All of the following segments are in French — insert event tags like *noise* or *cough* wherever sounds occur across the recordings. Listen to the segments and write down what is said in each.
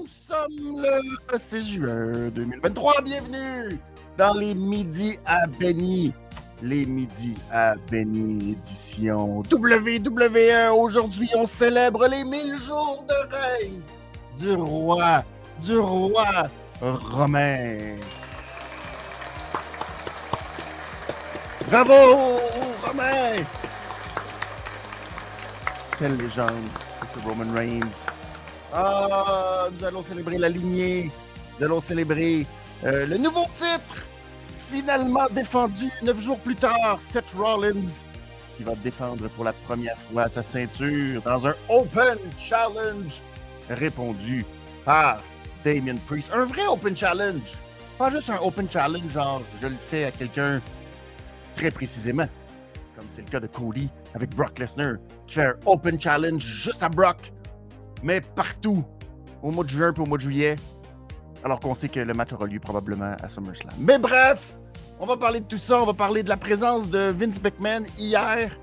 Nous sommes le 6 juin 2023. Bienvenue dans les Midis à Benny. Les Midis à Benny édition WWE. Aujourd'hui, on célèbre les 1000 jours de règne du roi, du roi romain. Bravo, Romain! Quelle légende, Roman Reigns. Ah, nous allons célébrer la lignée. Nous allons célébrer euh, le nouveau titre, finalement défendu neuf jours plus tard, Seth Rollins, qui va défendre pour la première fois sa ceinture dans un Open Challenge répondu par Damien Priest. Un vrai Open Challenge. Pas juste un Open Challenge, genre je le fais à quelqu'un très précisément, comme c'est le cas de Cody avec Brock Lesnar, qui fait un Open Challenge juste à Brock, mais partout, au mois de juin et au mois de juillet, alors qu'on sait que le match aura lieu probablement à SummerSlam. Mais bref, on va parler de tout ça, on va parler de la présence de Vince McMahon hier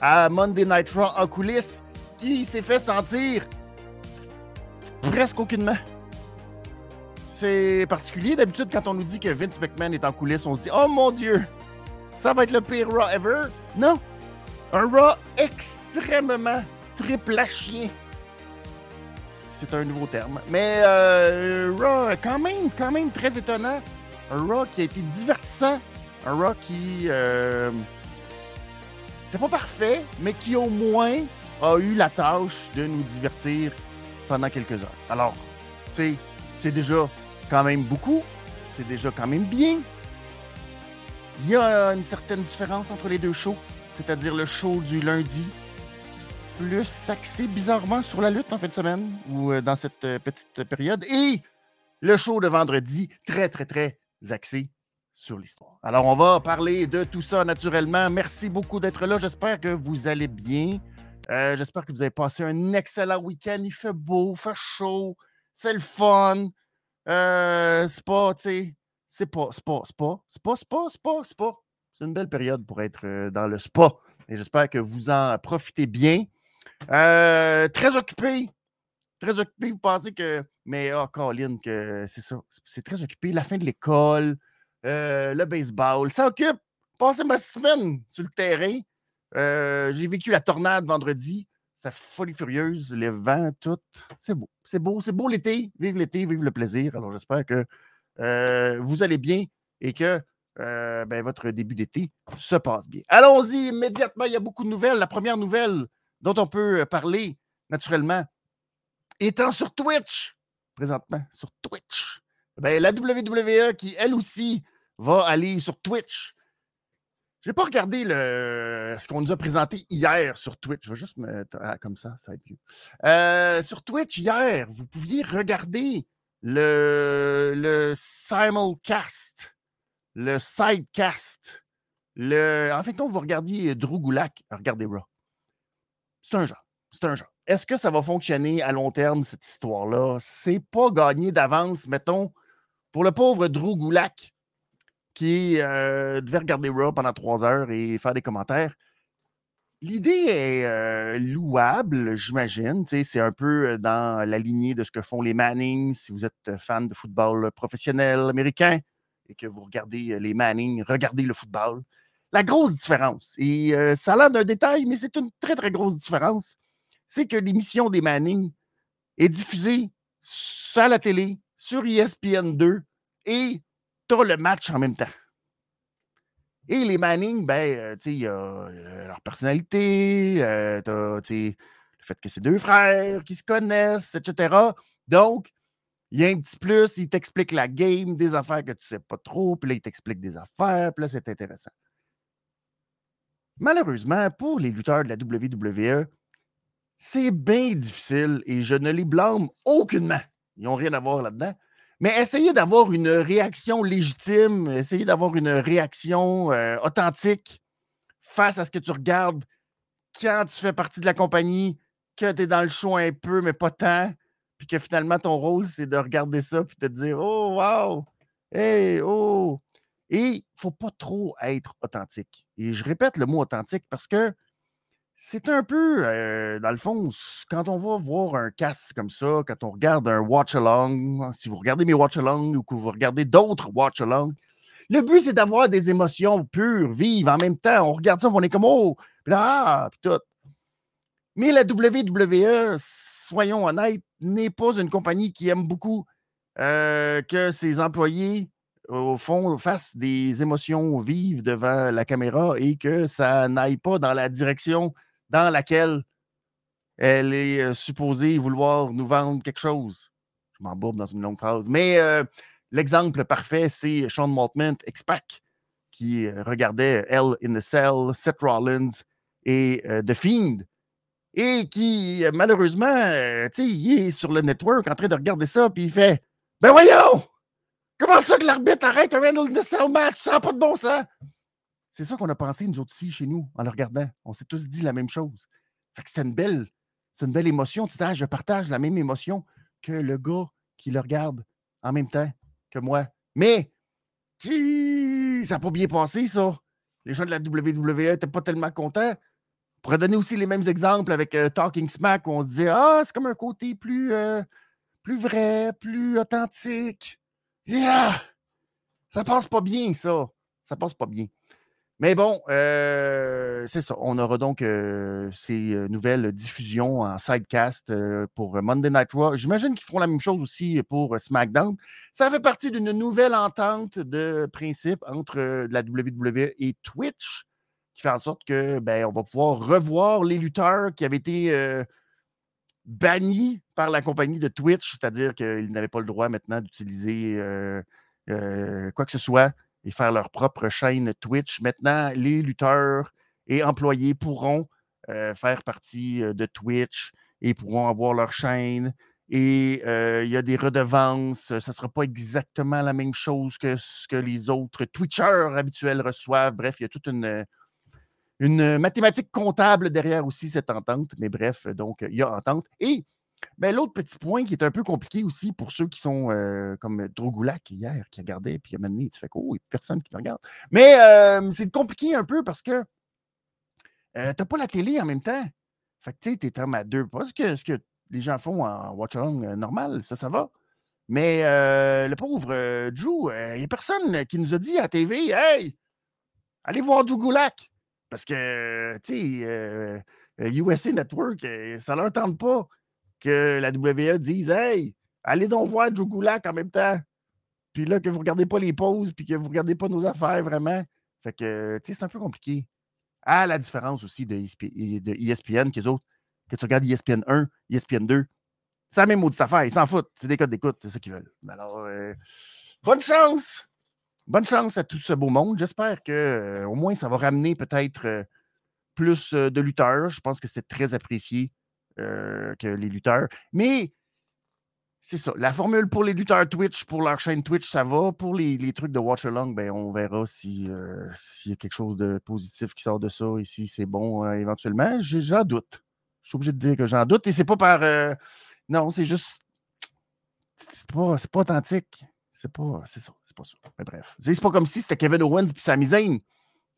à Monday Night Raw en coulisses, qui s'est fait sentir presque aucunement. C'est particulier. D'habitude, quand on nous dit que Vince McMahon est en coulisses, on se dit Oh mon Dieu, ça va être le pire Raw ever. Non, un Raw extrêmement triple à chien. C'est un nouveau terme. Mais euh, Raw, quand même, quand même très étonnant. Un Raw qui a été divertissant. Un Raw qui euh, n'était pas parfait, mais qui au moins a eu la tâche de nous divertir pendant quelques heures. Alors, tu sais, c'est déjà quand même beaucoup. C'est déjà quand même bien. Il y a une certaine différence entre les deux shows, c'est-à-dire le show du lundi, plus axé bizarrement sur la lutte en fin de semaine ou euh, dans cette euh, petite période, et le show de vendredi, très, très, très axé sur l'histoire. Alors, on va parler de tout ça naturellement. Merci beaucoup d'être là. J'espère que vous allez bien. Euh, J'espère que vous avez passé un excellent week-end. Il fait beau, il fait chaud, c'est le fun. C'est pas, tu sais, c'est pas, c'est pas, c'est pas, c'est pas, c'est pas, c'est pas, c'est pas. C'est une belle période pour être dans le spa. Et j'espère que vous en profitez bien. Euh, très occupé. Très occupé. Vous pensez que. Mais, oh, Colin, que c'est ça. C'est très occupé. La fin de l'école, euh, le baseball. Ça occupe. Passé ma semaine sur le terrain. Euh, J'ai vécu la tornade vendredi. C'était folie furieuse. Les vents, tout. C'est beau. C'est beau. C'est beau l'été. Vive l'été, vive le plaisir. Alors, j'espère que vous allez bien et que ben, votre début d'été se passe bien. Allons-y immédiatement. Il y a beaucoup de nouvelles. La première nouvelle dont on peut euh, parler, naturellement, étant sur Twitch, présentement, sur Twitch, ben, la WWE qui, elle aussi, va aller sur Twitch. Je n'ai pas regardé le, ce qu'on nous a présenté hier sur Twitch. Je vais juste me. Ah, comme ça, ça va être mieux. Euh, sur Twitch, hier, vous pouviez regarder le, le simulcast, le sidecast, le. En fait, quand vous regardiez Drew Gulak, regardez Raw. C'est un genre. C'est un genre. Est-ce que ça va fonctionner à long terme, cette histoire-là? C'est pas gagné d'avance, mettons, pour le pauvre Drew Gulak qui euh, devait regarder Raw pendant trois heures et faire des commentaires. L'idée est euh, louable, j'imagine. C'est un peu euh, dans la lignée de ce que font les Manning. Si vous êtes fan de football professionnel américain et que vous regardez les Manning, regardez le football. La grosse différence, et euh, ça a l'air d'un détail, mais c'est une très, très grosse différence, c'est que l'émission des Manning est diffusée à la télé, sur E ESPN 2, et tu as le match en même temps. Et les Manning, ben, euh, tu sais, il y a euh, leur personnalité, t'as, le fait que c'est deux frères qui se connaissent, etc. Donc, il y a un petit plus, il t'explique la game, des affaires que tu sais pas trop, puis là, il t'explique des affaires, puis là, c'est intéressant. Malheureusement, pour les lutteurs de la WWE, c'est bien difficile et je ne les blâme aucunement. Ils n'ont rien à voir là-dedans. Mais essayez d'avoir une réaction légitime, essayez d'avoir une réaction euh, authentique face à ce que tu regardes quand tu fais partie de la compagnie, que tu es dans le show un peu, mais pas tant, puis que finalement ton rôle, c'est de regarder ça, puis de te dire Oh, wow! Hey, oh! Et il ne faut pas trop être authentique. Et je répète le mot authentique parce que c'est un peu, dans le fond, quand on va voir un cast comme ça, quand on regarde un watch-along, si vous regardez mes watch-along ou que vous regardez d'autres watch-along, le but, c'est d'avoir des émotions pures, vives, en même temps. On regarde ça, on est comme, oh, là, ah, puis tout. Mais la WWE, soyons honnêtes, n'est pas une compagnie qui aime beaucoup que ses employés, au fond, fassent des émotions vives devant la caméra et que ça n'aille pas dans la direction dans laquelle elle est supposée vouloir nous vendre quelque chose. Je m'embourbe dans une longue phrase. Mais l'exemple parfait, c'est Sean Maltman, X-Pac, qui regardait Hell in the Cell, Seth Rollins et The Fiend. Et qui, malheureusement, tu sais, il est sur le network en train de regarder ça, puis il fait Ben voyons! Comment ça que l'arbitre arrête un the Cell match? Ça n'a pas de bon sens! C'est ça qu'on a pensé, nous autres aussi, chez nous, en le regardant. On s'est tous dit la même chose. Fait que une belle, c'est une belle émotion. Tu sais, ah, je partage la même émotion que le gars qui le regarde en même temps que moi. Mais, ça n'a pas bien passé, ça. Les gens de la WWE n'étaient pas tellement contents. On pourrait donner aussi les mêmes exemples avec euh, Talking Smack où on se disait Ah, c'est comme un côté plus, euh, plus vrai, plus authentique. Yeah! Ça passe pas bien, ça. Ça passe pas bien. Mais bon, euh, c'est ça. On aura donc euh, ces euh, nouvelles diffusions en sidecast pour Monday Night Raw. J'imagine qu'ils feront la même chose aussi pour SmackDown. Ça fait partie d'une nouvelle entente de principe entre la WWE et Twitch qui fait en sorte que ben, on va pouvoir revoir les lutteurs qui avaient été bannis par la compagnie de Twitch, c'est-à-dire qu'ils n'avaient pas le droit maintenant d'utiliser quoi que ce soit et faire leur propre chaîne Twitch. Maintenant, les lutteurs et employés pourront euh, faire partie euh, de Twitch et pourront avoir leur chaîne. Et euh, il y a des redevances. Ça ne sera pas exactement la même chose que ce que les autres Twitchers habituels reçoivent. Bref, il y a toute une, une mathématique comptable derrière aussi cette entente. Mais bref, donc, il y a entente. Et ben, l'autre petit point qui est un peu compliqué aussi pour ceux qui sont euh, comme Drogoulak hier, qui regardait, puis à un tu fais oh, il n'y a personne qui me regarde. Mais euh, c'est compliqué un peu parce que euh, tu n'as pas la télé en même temps. Fait que tu sais, tu es à deux. Pas ce que, ce que les gens font en watch-along normal, ça, ça va. Mais le pauvre Drew, il n'y a personne qui nous a dit à la TV Hey, allez voir Drogoulak. Parce que, tu sais, USA Network, ça ne leur tente pas que la WWE dise Hey, allez donc voir Joe en même temps. Puis là, que vous regardez pas les pauses, puis que vous regardez pas nos affaires vraiment. Fait que, tu sais, c'est un peu compliqué. À la différence aussi de, ESPN, de ESPN que autres, que tu regardes ESPN 1, ESPN 2, c'est la même maudite affaire. Ils s'en foutent. C'est des codes d'écoute, c'est ça qu'ils veulent. Alors, euh, bonne chance! Bonne chance à tout ce beau monde. J'espère que euh, au moins ça va ramener peut-être euh, plus de lutteurs. Je pense que c'était très apprécié euh, que les lutteurs. Mais c'est ça. La formule pour les lutteurs Twitch, pour leur chaîne Twitch, ça va. Pour les, trucs de Watch Along, ben, on verra euh, s'il y a quelque chose de positif qui sort de ça et si c'est bon euh, éventuellement. J'en doute. Je suis obligé de dire que j'en doute. Et c'est pas par. non, c'est juste. C'est pas, pas authentique. C'est pas. C'est ça. C'est pas ça. Mais bref. C'est pas comme si c'était Kevin Owens et Sami Zayn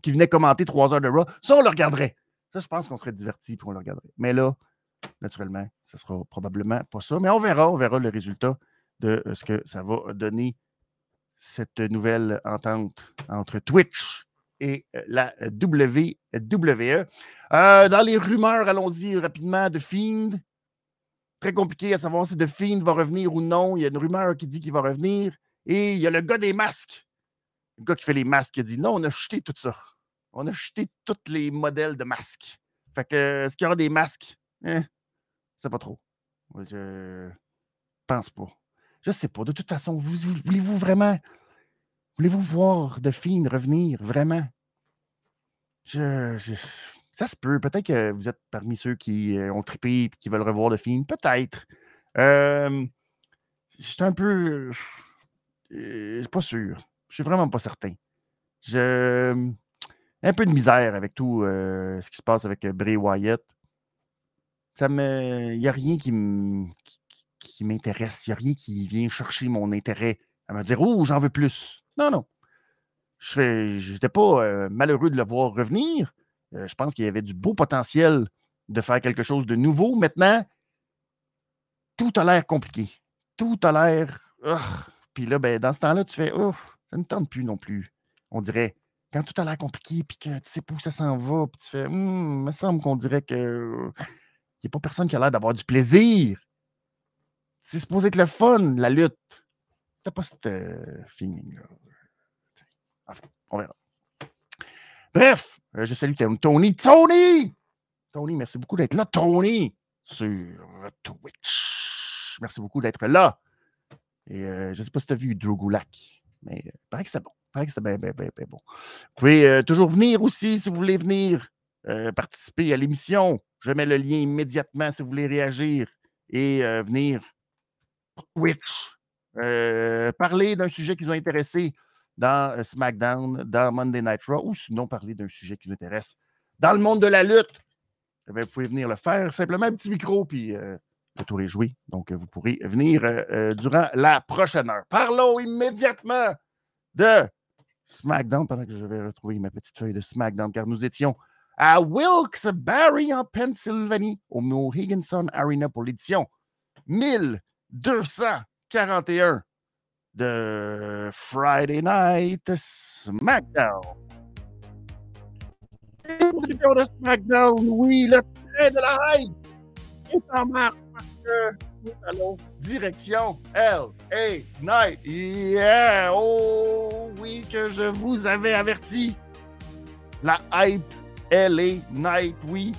qui venaient commenter trois heures de Raw. Ça, on le regarderait. Ça, je pense qu'on serait divertis pour on le regarderait. Mais là, Naturellement, ce sera probablement pas ça, mais on verra, on verra le résultat de euh, ce que ça va donner cette nouvelle entente entre Twitch et euh, la WWE. Euh, dans les rumeurs, allons-y rapidement, de Fiend. Très compliqué à savoir si The Fiend va revenir ou non. Il y a une rumeur qui dit qu'il va revenir. Et il y a le gars des masques. Le gars qui fait les masques qui a dit non, on a jeté tout ça. On a jeté tous les modèles de masques. Fait que, est-ce qu'il y aura des masques? Eh, c'est pas trop. Je pense pas. Je sais pas. De toute façon, voulez-vous vraiment. Voulez-vous voir Fiend revenir vraiment? Je, ça se peut. Peut-être que vous êtes parmi ceux qui euh, ont trippé et qui veulent revoir Fiend. Peut-être. Euh, je suis un peu. Je suis pas sûr. Je suis vraiment pas certain. J'ai un peu de misère avec tout euh, ce qui se passe avec Bray Wyatt ça me. Il n'y a rien qui m'intéresse. Il n'y a rien qui vient chercher mon intérêt à me dire Oh, j'en veux plus. Non, non. Je n'étais pas euh, malheureux de le voir revenir, je pense qu'il y avait du beau potentiel de faire quelque chose de nouveau. Maintenant, tout a l'air compliqué. Tout a l'air. Puis là, ben, dans ce temps-là, tu fais oh, ça ne tente plus non plus. On dirait. Quand tout a l'air compliqué, puis que tu sais pas où ça s'en va, puis tu fais hum, il me semble qu'on dirait que. Il n'y a pas personne qui a l'air d'avoir du plaisir. C'est supposé être le fun, la lutte. T'as pas ce euh, feeling-là. Enfin, on verra. Bref, euh, je salue Tony. Tony! Tony, merci beaucoup d'être là. Tony! Sur Twitch. Merci beaucoup d'être là. Et euh, je ne sais pas si tu as vu Drew mais il paraît que c'était bon. Paraît que c'était bien, bien, bien, bon. Vous pouvez toujours venir aussi si vous voulez venir participer à l'émission. Je mets le lien immédiatement si vous voulez réagir et venir Twitch. parler d'un sujet qui vous a intéressé dans SmackDown, dans Monday Night Raw, ou sinon parler d'un sujet qui vous intéresse dans le monde de la lutte. Eh vous pouvez venir le faire. Simplement un petit micro, puis est joué. Donc, vous pourrez venir durant la prochaine heure. Parlons immédiatement de SmackDown, pendant que je vais retrouver ma petite feuille de SmackDown, car nous étions à Wilkes-Barre en Pennsylvanie, au Mohegan Arena pour l'édition 1241 de Friday Night SmackDown. De SmackDown, oui, le train de la hype est en marche direction L.A. Night. Yeah! Oh oui, que je vous avais averti. La hype LA Night, oui.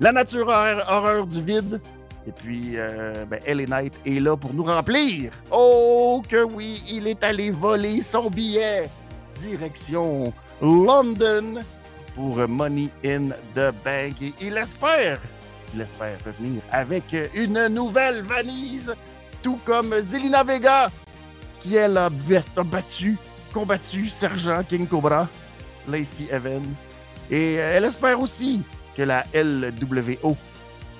La nature horreur, du vide. Et puis, euh, ben, LA Knight est là pour nous remplir. Oh, que oui, il est allé voler son billet. Direction London pour Money in the Bank. Et il espère, il espère revenir avec une nouvelle valise, tout comme Zelina Vega, qui elle a battu, combattu Sergent King Cobra, Lacey Evans. Et euh, elle espère aussi que la LWO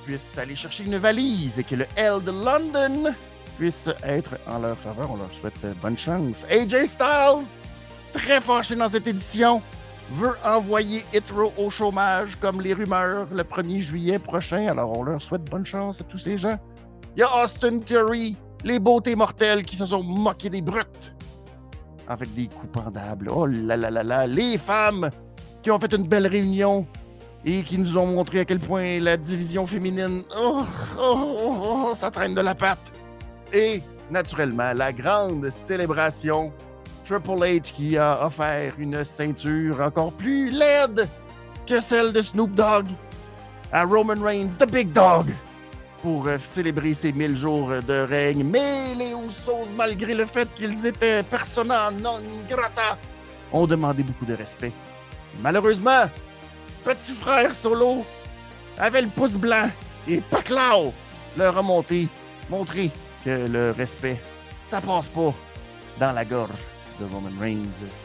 puisse aller chercher une valise et que le L de London puisse être en leur faveur. On leur souhaite bonne chance. AJ Styles, très fâché dans cette édition, veut envoyer Hitro au chômage comme les rumeurs le 1er juillet prochain. Alors on leur souhaite bonne chance à tous ces gens. Il y a Austin Theory, les beautés mortelles qui se sont moquées des brutes avec des coups pendables. Oh là là là là, les femmes qui ont fait une belle réunion et qui nous ont montré à quel point la division féminine, oh, oh, oh, ça traîne de la patte. Et naturellement, la grande célébration, Triple H qui a offert une ceinture encore plus laide que celle de Snoop Dogg à Roman Reigns, The Big Dog, pour euh, célébrer ses 1000 jours de règne. Mais les Usos, malgré le fait qu'ils étaient persona non grata, ont demandé beaucoup de respect Malheureusement, petit frère Solo avait le pouce blanc et Paclao leur a monté, montré que le respect, ça passe pas dans la gorge de Roman Reigns.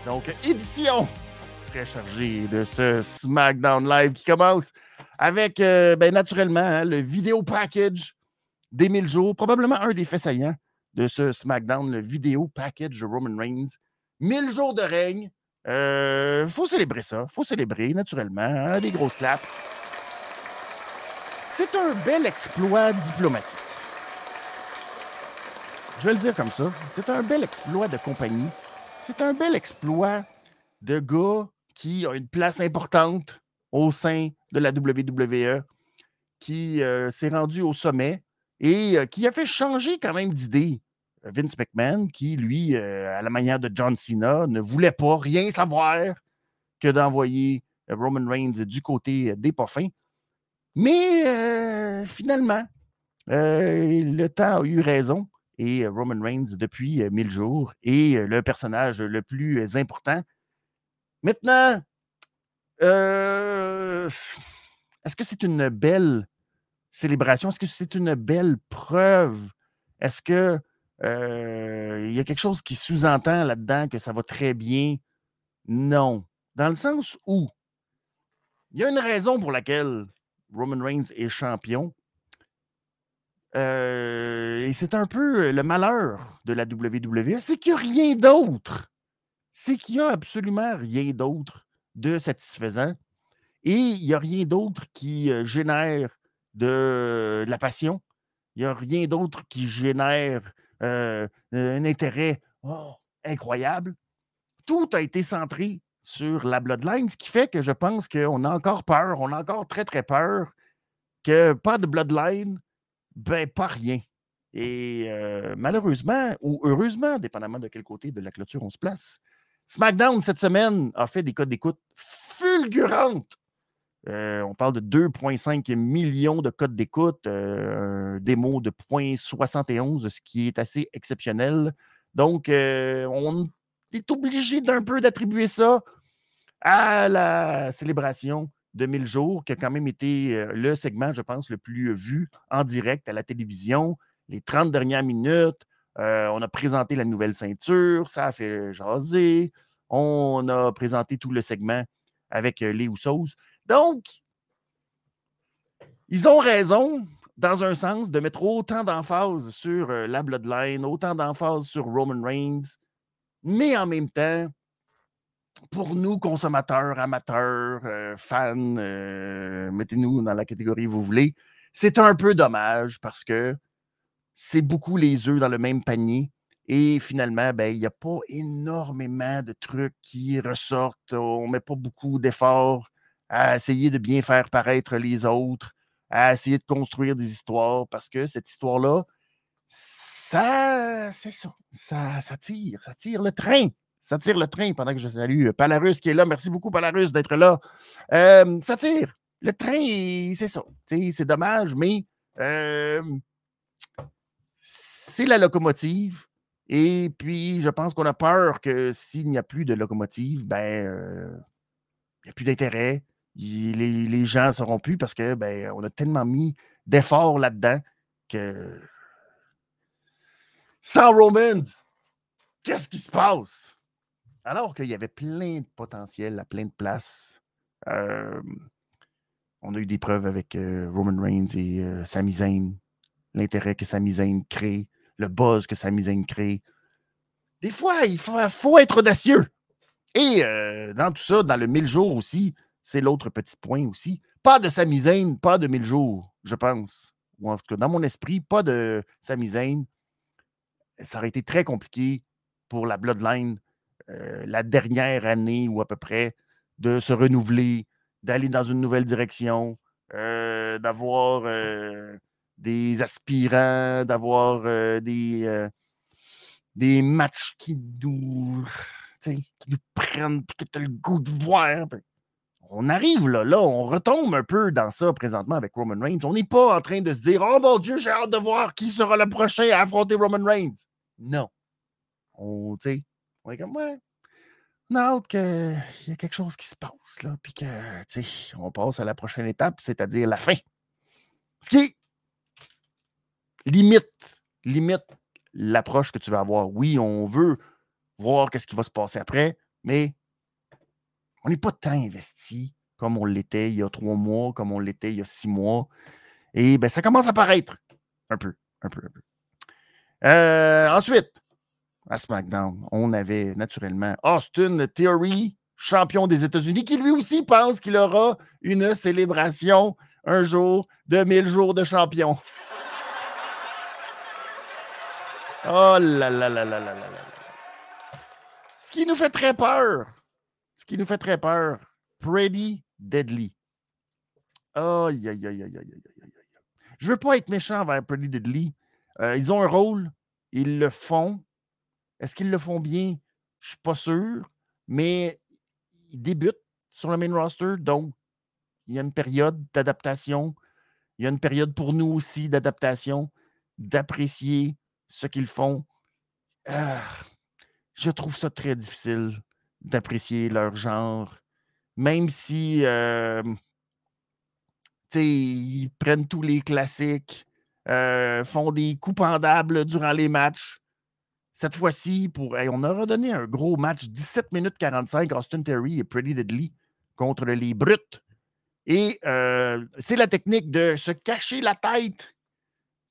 Donc, édition très chargée de ce SmackDown Live qui commence avec, euh, ben, naturellement, hein, le vidéo package des 1000 jours, probablement un des faits saillants de ce SmackDown, le vidéo package de Roman Reigns. 1000 jours de règne, il euh, faut célébrer ça. faut célébrer, naturellement. Hein, des grosses claps. C'est un bel exploit diplomatique. Je vais le dire comme ça. C'est un bel exploit de compagnie. C'est un bel exploit de gars qui a une place importante au sein de la WWE, qui euh, s'est rendu au sommet et euh, qui a fait changer quand même d'idée Vince McMahon, qui, lui, euh, à la manière de John Cena, ne voulait pas rien savoir que d'envoyer Roman Reigns du côté des parfums. Mais finalement, le temps a eu raison et Roman Reigns, depuis mille jours, est le personnage le plus important. Maintenant, est-ce que c'est une belle célébration? Est-ce que c'est une belle preuve? Est-ce que euh, il y a quelque chose qui sous-entend là-dedans que ça va très bien? Non. Dans le sens où il y a une raison pour laquelle Roman Reigns est champion. Euh, et c'est un peu le malheur de la WWE, c'est qu'il n'y a rien d'autre. C'est qu'il n'y a absolument rien d'autre de satisfaisant. Et il n'y a rien d'autre qui génère de, la passion. Il n'y a rien d'autre qui génère un intérêt oh, incroyable. Tout a été centré sur la Bloodline, ce qui fait que je pense qu'on a encore peur, on a encore très, très peur que pas de Bloodline, ben pas rien. Et malheureusement, ou heureusement, dépendamment de quel côté de la clôture on se place, SmackDown cette semaine a fait des codes d'écoute fulgurantes. on parle de 2,5 millions de codes d'écoute, un démo de 0,71, ce qui est assez exceptionnel. Donc, on est obligé d'un peu d'attribuer ça à la célébration de 1000 jours, qui a quand même été le segment, je pense, le plus vu en direct à la télévision. Les 30 dernières minutes, on a présenté la nouvelle ceinture, ça a fait jaser. On a présenté tout le segment avec les Usos. Donc, ils ont raison, dans un sens, de mettre autant d'emphase sur la Bloodline, autant d'emphase sur Roman Reigns, mais en même temps, pour nous, consommateurs, amateurs, euh, fans, euh, mettez-nous dans la catégorie vous voulez, c'est un peu dommage parce que c'est beaucoup les œufs dans le même panier. Et finalement, ben, il n'y a pas énormément de trucs qui ressortent. On ne met pas beaucoup d'efforts à essayer de bien faire paraître les autres, à essayer de construire des histoires parce que cette histoire-là, ça, c'est ça, ça, ça tire, ça tire le train. Ça tire le train pendant que je salue euh, Palarus qui est là. Merci beaucoup, Palarus, d'être là. Euh, ça tire. Le train, c'est ça. C'est dommage, mais euh, c'est la locomotive. Et puis, je pense qu'on a peur que s'il n'y a plus de locomotive, ben, il n'y a plus d'intérêt. Les, les, gens seront plus parce que ben, on a tellement mis d'efforts là-dedans que sans Romans, qu'est-ce qui se passe? Alors qu'il y avait plein de potentiel à plein de places. on a eu des preuves avec Roman Reigns et Sami Zayn, l'intérêt que Sami Zayn crée, le buzz que Sami Zayn crée. Des fois, il faut, être audacieux. Et dans tout ça, dans le 1000 jours aussi, c'est l'autre petit point aussi. Pas de Sami Zayn, pas de 1000 jours, je pense. Ou en tout cas, dans mon esprit, pas de Sami Zayn. Ça aurait été très compliqué pour la Bloodline euh, la dernière année ou à peu près de se renouveler, d'aller dans une nouvelle direction, euh, d'avoir euh, des aspirants, d'avoir des, matchs qui nous, qui nous prennent, que tu le goût de voir. On arrive là, là, on retombe un peu dans ça présentement avec Roman Reigns. On n'est pas en train de se dire Oh mon Dieu, j'ai hâte de voir qui sera le prochain à affronter Roman Reigns. Non. On, on est comme, ouais, on a hâte qu'il y ait quelque chose qui se passe, là, puis que, tu sais, on passe à la prochaine étape, c'est-à-dire la fin. Ce qui limite, limite l'approche que tu vas avoir. Oui, on veut voir qu'est-ce qui va se passer après, mais on n'est pas tant investi comme on l'était il y a trois mois, comme on l'était il y a six mois. Et ben, ça commence à paraître un peu, un peu, un peu. Euh, ensuite, à SmackDown, on avait naturellement Austin Theory, champion des États-Unis, qui lui aussi pense qu'il aura une célébration un jour de 1000 jours de champion. *laughs* Oh là là là là là là là. Ce qui nous fait très peur, ce qui nous fait très peur, Pretty Deadly. Aïe, aïe, aïe, aïe, aïe, aïe, aïe. Je veux pas être méchant envers Pretty Deadly. Euh, ils ont un rôle, ils le font, est-ce qu'ils le font bien? Je ne suis pas sûr, mais ils débutent sur le main roster, donc il y a une période d'adaptation. Il y a une période pour nous aussi d'adaptation, d'apprécier ce qu'ils font. Ah, je trouve ça très difficile d'apprécier leur genre, même si euh, ils prennent tous les classiques, euh, font des coups pendables durant les matchs. Cette fois-ci, on a redonné un gros match, 17 minutes 45, Austin Terry et Pretty Deadly contre les Brutes. Et euh, c'est la technique de se cacher la tête,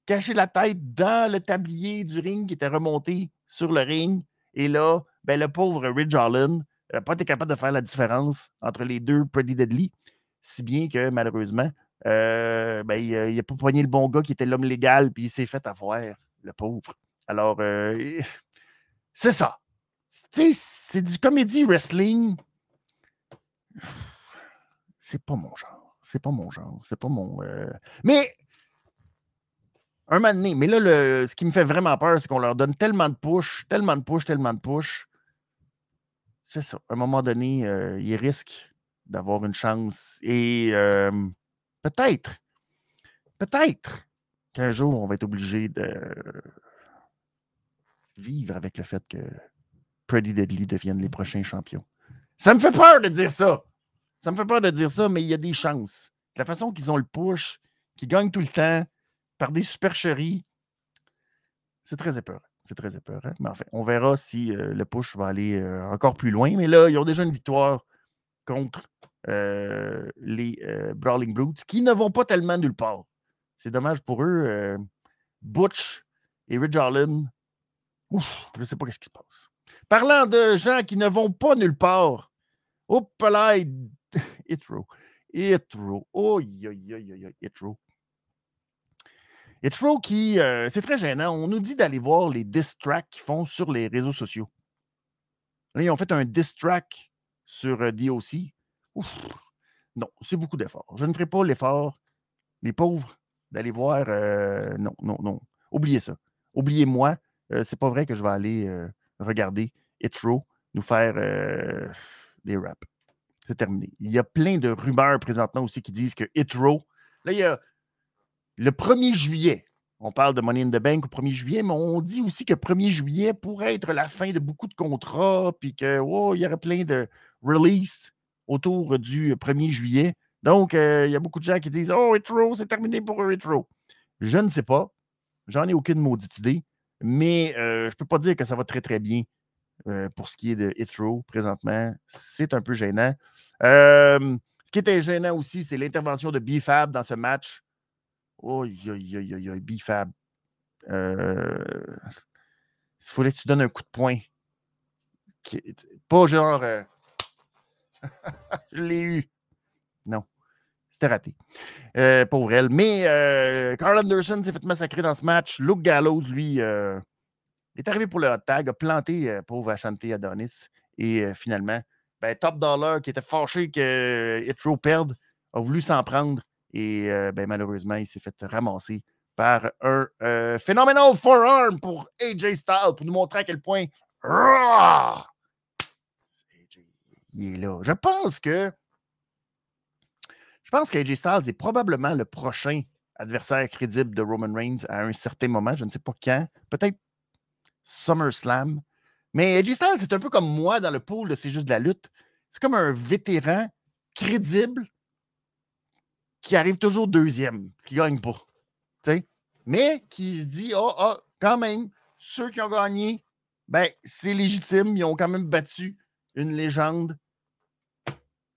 cacher la tête dans le tablier du ring qui était remonté sur le ring. Et là, ben, le pauvre Ridge Allen n'a pas été capable de faire la différence entre les deux Pretty Deadly. si bien que malheureusement, euh, ben, il n'a pas poigné le bon gars qui était l'homme légal, puis il s'est fait avoir, le pauvre. Alors, euh, *laughs* c'est ça. C'est du comédie wrestling. C'est pas mon genre. C'est pas mon genre. C'est pas mon. Euh, mais un moment donné, mais là, le, ce qui me fait vraiment peur, c'est qu'on leur donne tellement de push, tellement de push, tellement de push. C'est ça. À un moment donné, ils risquent d'avoir une chance. Et peut-être, peut-être qu'un jour, on va être obligé de vivre avec le fait que Pretty Deadly devienne les prochains champions. Ça me fait peur de dire ça. Ça me fait peur de dire ça, mais il y a des chances. La façon qu'ils ont le push, qu'ils gagnent tout le temps par des supercheries, c'est très épeurant. C'est très épeurant. Mais enfin, on verra si euh, le push va aller euh, encore plus loin. Mais là, ils ont déjà une victoire contre euh, les Brawling Brutes qui ne vont pas tellement nulle part. C'est dommage pour eux. Butch et Ridge Harlan, je ne sais pas ce qui se passe. Parlant de gens qui ne vont pas nulle part, hop là, Itro. Itro. Oh, yo, yo, yo, Itro. Qui, euh, c'est très gênant. On nous dit d'aller voir les diss tracks qu'ils font sur les réseaux sociaux. Là, ils ont fait un diss track sur euh, DOC. Non, c'est beaucoup d'efforts. Je ne ferai pas l'effort, les pauvres, d'aller voir. Euh, non, non, non. Oubliez ça. Oubliez-moi. C'est pas vrai que je vais aller regarder Itro nous faire des raps. C'est terminé. Il y a plein de rumeurs présentement aussi qui disent que Itro. Là, il y a le 1er juillet. On parle de Money in the Bank au 1er juillet, mais on dit aussi que 1er juillet pourrait être la fin de beaucoup de contrats, puis qu'il oh, y aurait plein de releases autour du 1er juillet. Donc, il y a beaucoup de gens qui disent Oh, Itro, c'est terminé pour un Itro. Je ne sais pas. J'en ai aucune maudite idée. Mais je ne peux pas dire que ça va très, très bien pour ce qui est de Hitro présentement. C'est un peu gênant. ce qui était gênant aussi, c'est l'intervention de B-Fab dans ce match. Oh, yo, yo, il faudrait que tu donnes un coup de poing. Pas genre. *laughs* je l'ai eu. C'était raté. Euh, pour elle. Mais euh, Carl Anderson s'est fait massacrer dans ce match. Luke Gallows, lui, euh, est arrivé pour le hot tag, a planté pauvre Ashanti Adonis. Et finalement, ben, Top Dollar, qui était fâché que Hitro perde, a voulu s'en prendre. Et ben, malheureusement, il s'est fait ramasser par un phénoménal forearm pour AJ Styles pour nous montrer à quel point il est là. Je pense que je pense qu'AJ Styles est probablement le prochain adversaire crédible de Roman Reigns à un certain moment. Je ne sais pas quand. Peut-être SummerSlam. Mais AJ Styles, c'est un peu comme moi dans le pool de C'est juste de la lutte. C'est comme un vétéran crédible qui arrive toujours deuxième, qui ne gagne pas. Mais qui se dit Oh, oh, quand même, ceux qui ont gagné, ben, c'est légitime. Ils ont quand même battu une légende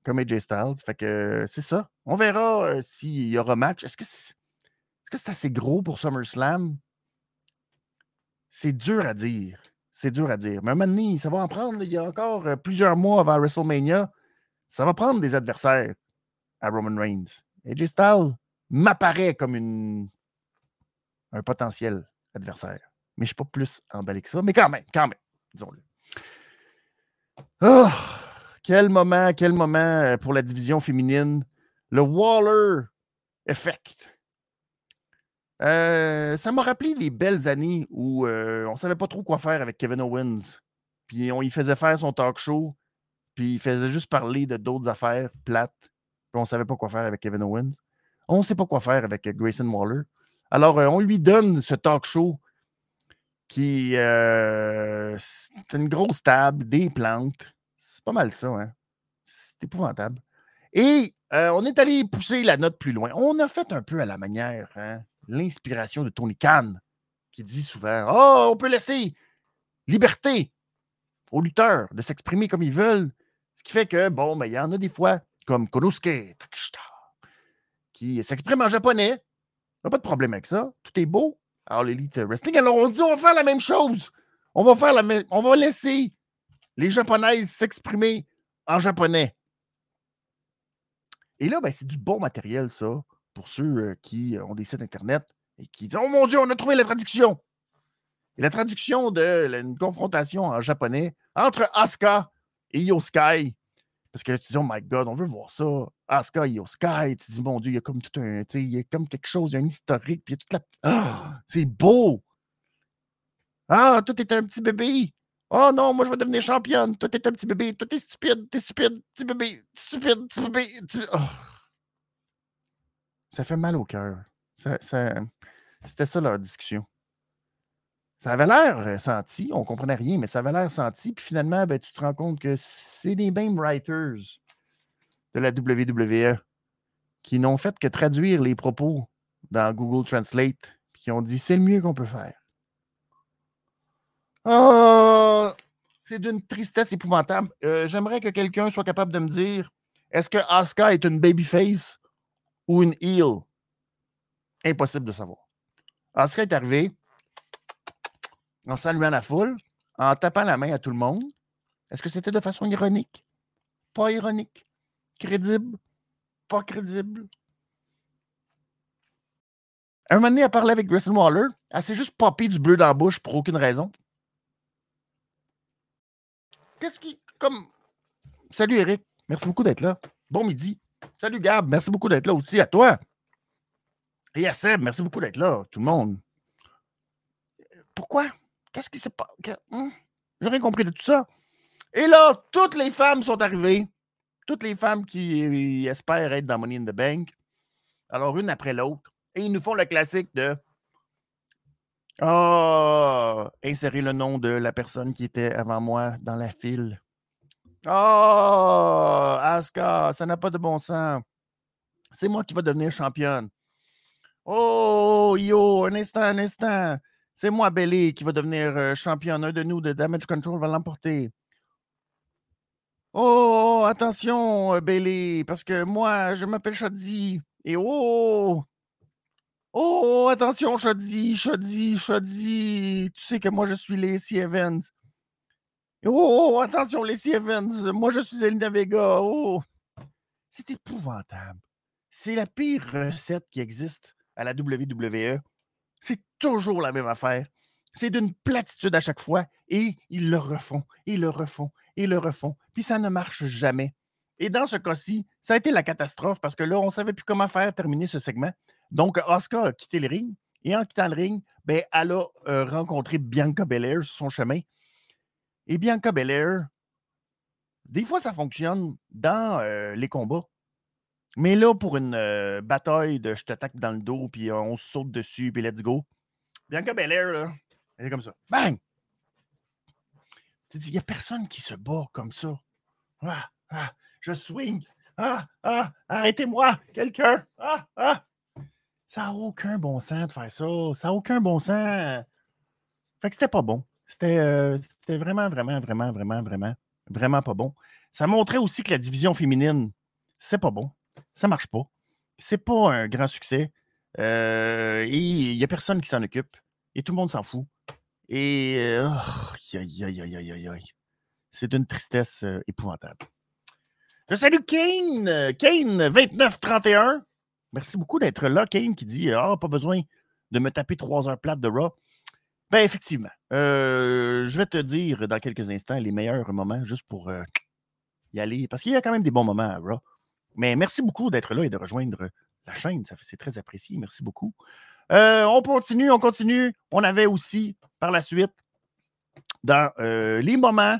comme AJ Styles. Fait que c'est ça. On verra euh, s'il y aura match. Est-ce que c'est assez gros pour SummerSlam? C'est dur à dire. C'est dur à dire. Mais donné, ça va en prendre. Il y a encore euh, plusieurs mois avant WrestleMania. Ça va prendre des adversaires à Roman Reigns. AJ Styles m'apparaît comme un potentiel adversaire. Mais je ne suis pas plus emballé que ça. Mais quand même, quand même, disons-le. Oh! Quel moment, quel moment euh, pour la division féminine? Le Waller Effect. Euh, ça m'a rappelé les belles années où euh, on ne savait pas trop quoi faire avec Kevin Owens. Puis on y faisait faire son talk show, puis il faisait juste parler de d'autres affaires plates. Puis on ne savait pas quoi faire avec Kevin Owens. On ne sait pas quoi faire avec Grayson Waller. Alors, on lui donne ce talk show qui c'est une grosse table, des plantes, c'est pas mal ça, hein? C'est épouvantable. Et euh, on est allé pousser la note plus loin. On a fait un peu à la manière, hein, l'inspiration de Tony Khan, qui dit souvent Oh, on peut laisser liberté aux lutteurs de s'exprimer comme ils veulent. Ce qui fait que, bon, ben, il y en a des fois, comme Konosuke Takeshita, qui s'exprime en japonais. On n'a pas de problème avec ça. Tout est beau. Alors, l'élite wrestling, alors on se dit on va faire la même chose. On va faire la. On va laisser les Japonaises s'exprimer en japonais. Et là, ben, c'est du bon matériel, ça, pour ceux qui ont des sites Internet et qui disent Oh mon Dieu, on a trouvé la traduction. Et la traduction d'une confrontation en japonais entre Asuka et Yoskai. Parce que tu dis, oh my God, on veut voir ça. Asuka et Yoskai. Tu dis, mon Dieu, il y a comme tout un. Il y a comme quelque chose, il y a un historique. Puis toute la. Ah, c'est beau! Ah, toi, t'es un petit bébé. Oh non, moi, je vais devenir championne. Toi, t'es un petit bébé. Toi, t'es stupide. T'es stupide. Petit bébé. Stupide. Petit bébé. Oh. Ça fait mal au cœur. Ça. C'était ça leur discussion. Ça avait l'air euh, senti, on comprenait rien, mais ça avait l'air senti. Puis finalement, ben, tu te rends compte que c'est les mêmes writers de la WWE qui n'ont fait que traduire les propos dans Google Translate, puis qui ont dit c'est le mieux qu'on peut faire. Oh, c'est d'une tristesse épouvantable. Euh, j'aimerais que quelqu'un soit capable de me dire est-ce que Asuka est une babyface ou une heel? Impossible de savoir. Asuka est arrivé en saluant la foule, en tapant la main à tout le monde. Est-ce que c'était de façon ironique? Pas ironique. Crédible? Pas crédible? Un moment donné, elle parlait avec Grayson Waller. Elle s'est juste popé du bleu dans la bouche pour aucune raison. Qu'est-ce qui. Comme. Salut Eric. Merci beaucoup d'être là. Bon midi. Salut Gab. Merci beaucoup d'être là aussi. À toi. Et à Seb. Merci beaucoup d'être là. Tout le monde. Pourquoi? Qu'est-ce qui s'est passé? Hum? J'ai rien compris de tout ça. Et là, toutes les femmes sont arrivées. Toutes les femmes qui espèrent être dans Money in the Bank. Alors, une après l'autre. Et ils nous font le classique de oh, insérer le nom de la personne qui était avant moi dans la file. Oh, Asuka, ça n'a pas de bon sens. C'est moi qui vais devenir championne. Oh, yo, un instant, un instant. C'est moi, Belly, qui va devenir euh, champion. Un de nous de Damage Control va l'emporter. Oh, attention, euh, Bailey, parce que moi, je m'appelle Shoddy. Et oh! Oh, attention, Shoddy, Shoddy, Shoddy. Tu sais que moi, je suis Lacey Evans. Oh, oh, attention, Lacey Evans. Moi, je suis Elina Vega. Oh! C'est épouvantable. C'est la pire recette qui existe à la WWE. C'est toujours la même affaire. C'est d'une platitude à chaque fois et ils le refont, ils le refont, ils le refont. Puis ça ne marche jamais. Et dans ce cas-ci, ça a été la catastrophe parce que là, on ne savait plus comment faire terminer ce segment. Donc, Oscar a quitté le ring et en quittant le ring, ben, elle a euh, rencontré Bianca Belair sur son chemin. Et Bianca Belair, des fois, ça fonctionne dans euh, les combats. Mais là, pour une euh, bataille de je t'attaque dans le dos, puis on saute dessus, puis let's go. Bianca Belair, là, elle est comme ça. Bang! Il n'y a personne qui se bat comme ça. Ah, ah, je swing. Ah, ah, arrêtez-moi, quelqu'un. Ah, ah. Ça n'a aucun bon sens de faire ça. Ça n'a aucun bon sens. Fait que c'était pas bon. C'était euh, vraiment, vraiment, vraiment, vraiment, vraiment, vraiment pas bon. Ça montrait aussi que la division féminine, c'est pas bon. Ça marche pas. C'est pas un grand succès. Euh, et il n'y a personne qui s'en occupe. Et tout le monde s'en fout. Et oh, aïe, aïe. C'est d'une tristesse euh, épouvantable. Je salue Kane. Kane, 2931. Merci beaucoup d'être là. Kane qui dit Ah, pas besoin de me taper trois heures plates de Raw. Ben, effectivement. Euh, je vais te dire dans quelques instants les meilleurs moments juste pour y aller. Parce qu'il y a quand même des bons moments à Raw. Mais merci beaucoup d'être là et de rejoindre la chaîne. C'est très apprécié. Merci beaucoup. Euh, on continue, on continue. On avait aussi, par la suite, dans euh, les moments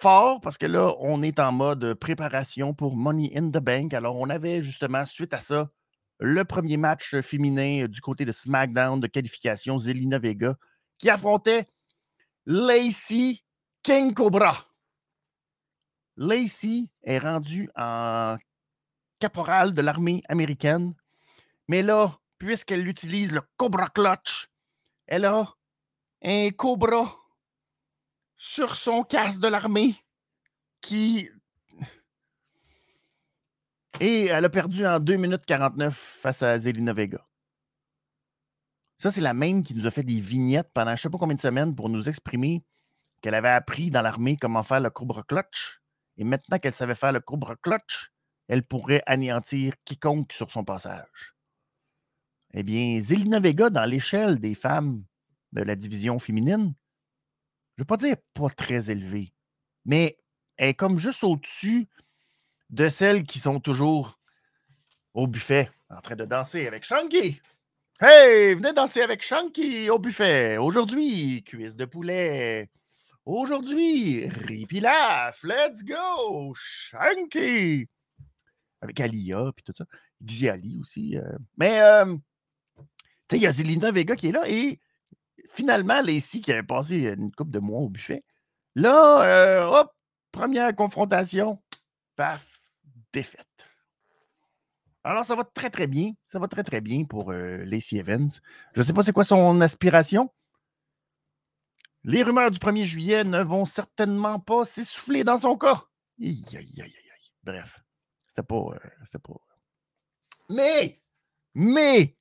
forts, parce que là, on est en mode préparation pour Money in the Bank. Alors, on avait justement, suite à ça, le premier match féminin du côté de SmackDown de qualification, Zelina Vega, qui affrontait Lacey King Cobra. Lacey est rendue en caporal de l'armée américaine. Mais là, puisqu'elle utilise le Cobra Clutch, elle a un Cobra sur son casque de l'armée qui. Et elle a perdu en 2 minutes 49 face à Zelina Vega. Ça, c'est la même qui nous a fait des vignettes pendant je ne sais pas combien de semaines pour nous exprimer qu'elle avait appris dans l'armée comment faire le Cobra Clutch. Et maintenant qu'elle savait faire le Cobra Clutch, elle pourrait anéantir quiconque sur son passage. Eh bien, Zelina Vega, dans l'échelle des femmes de la division féminine, je ne veux pas dire pas très élevée, mais elle est comme juste au-dessus de celles qui sont toujours au buffet en train de danser avec Shanky. Hey, venez danser avec Shanky au buffet. Aujourd'hui, cuisse de poulet. Aujourd'hui, ripilaf. Let's go. Shanky. Avec Alia puis tout ça. Xiali aussi. Euh. Mais, euh, tu sais, il y a Zelina Vega qui est là et finalement, Lacey qui avait passé une coupe de mois au buffet. Là, euh, hop, première confrontation. Paf, défaite. Alors, ça va très, très bien. Ça va très, très bien pour euh, Lacey Evans. Je ne sais pas c'est quoi son aspiration. Les rumeurs du 1er juillet ne vont certainement pas s'essouffler dans son cas. Aïe, aïe, aïe, Bref, c'était pas, euh, pas. Mais, mais,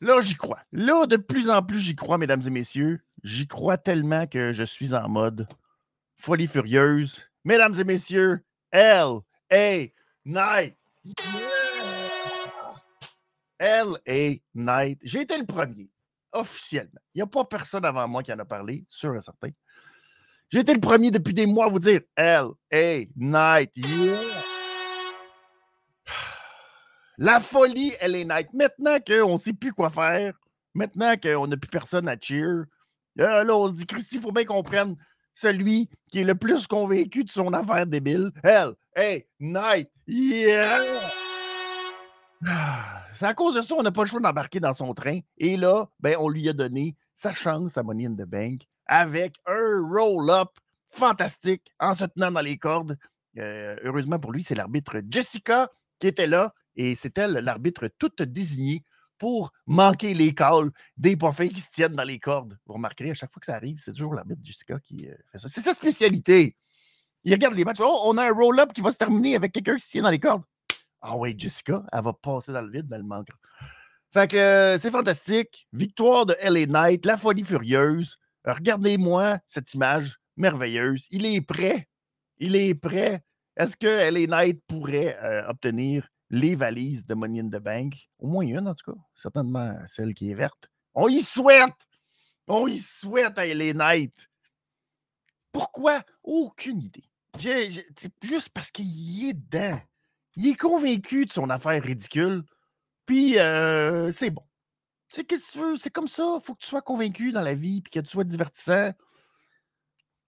là, j'y crois. Là, de plus en plus, j'y crois, mesdames et messieurs. J'y crois tellement que je suis en mode folie furieuse. Mesdames et messieurs, L.A. Night. L.A. Knight. J'ai été le premier, officiellement. Il n'y a pas personne avant moi qui en a parlé, sûr et certain. J'ai été le premier depuis des mois à vous dire L.A. Knight. La folie, L.A. Knight. Maintenant qu'on ne sait plus quoi faire, maintenant qu'on n'a plus personne à cheer, là, on se dit, Christy, il faut bien qu'on prenne celui qui est le plus convaincu de son affaire débile. L.A. Knight. Yeah! Ah, c'est à cause de ça, on n'a pas le choix d'embarquer dans son train. Et là, ben, on lui a donné sa chance à Money in the Bank avec un roll-up fantastique en se tenant dans les cordes. Euh, heureusement pour lui, c'est l'arbitre Jessica qui était là et c'est elle l'arbitre toute désignée pour manquer les calls des parfums qui se tiennent dans les cordes. Vous remarquerez, à chaque fois que ça arrive, c'est toujours l'arbitre Jessica qui euh, fait ça. C'est sa spécialité. Il regarde les matchs. Oh, on a un roll-up qui va se terminer avec quelqu'un qui se tient dans les cordes. Ah oui, Jessica, elle va passer dans le vide, mais elle manquera. Fait que euh, c'est fantastique. Victoire de LA Knight, la folie furieuse. Regardez-moi cette image merveilleuse. Il est prêt. Il est prêt. Est-ce que LA Knight pourrait euh, obtenir les valises de Money in the Bank? Au moins une, en tout cas. Certainement celle qui est verte. On y souhaite. On y souhaite à LA Knight. Pourquoi? Aucune idée. juste parce qu'il est dedans il est convaincu de son affaire ridicule, puis euh, c'est bon. C'est comme ça. Il faut que tu sois convaincu dans la vie, puis que tu sois divertissant.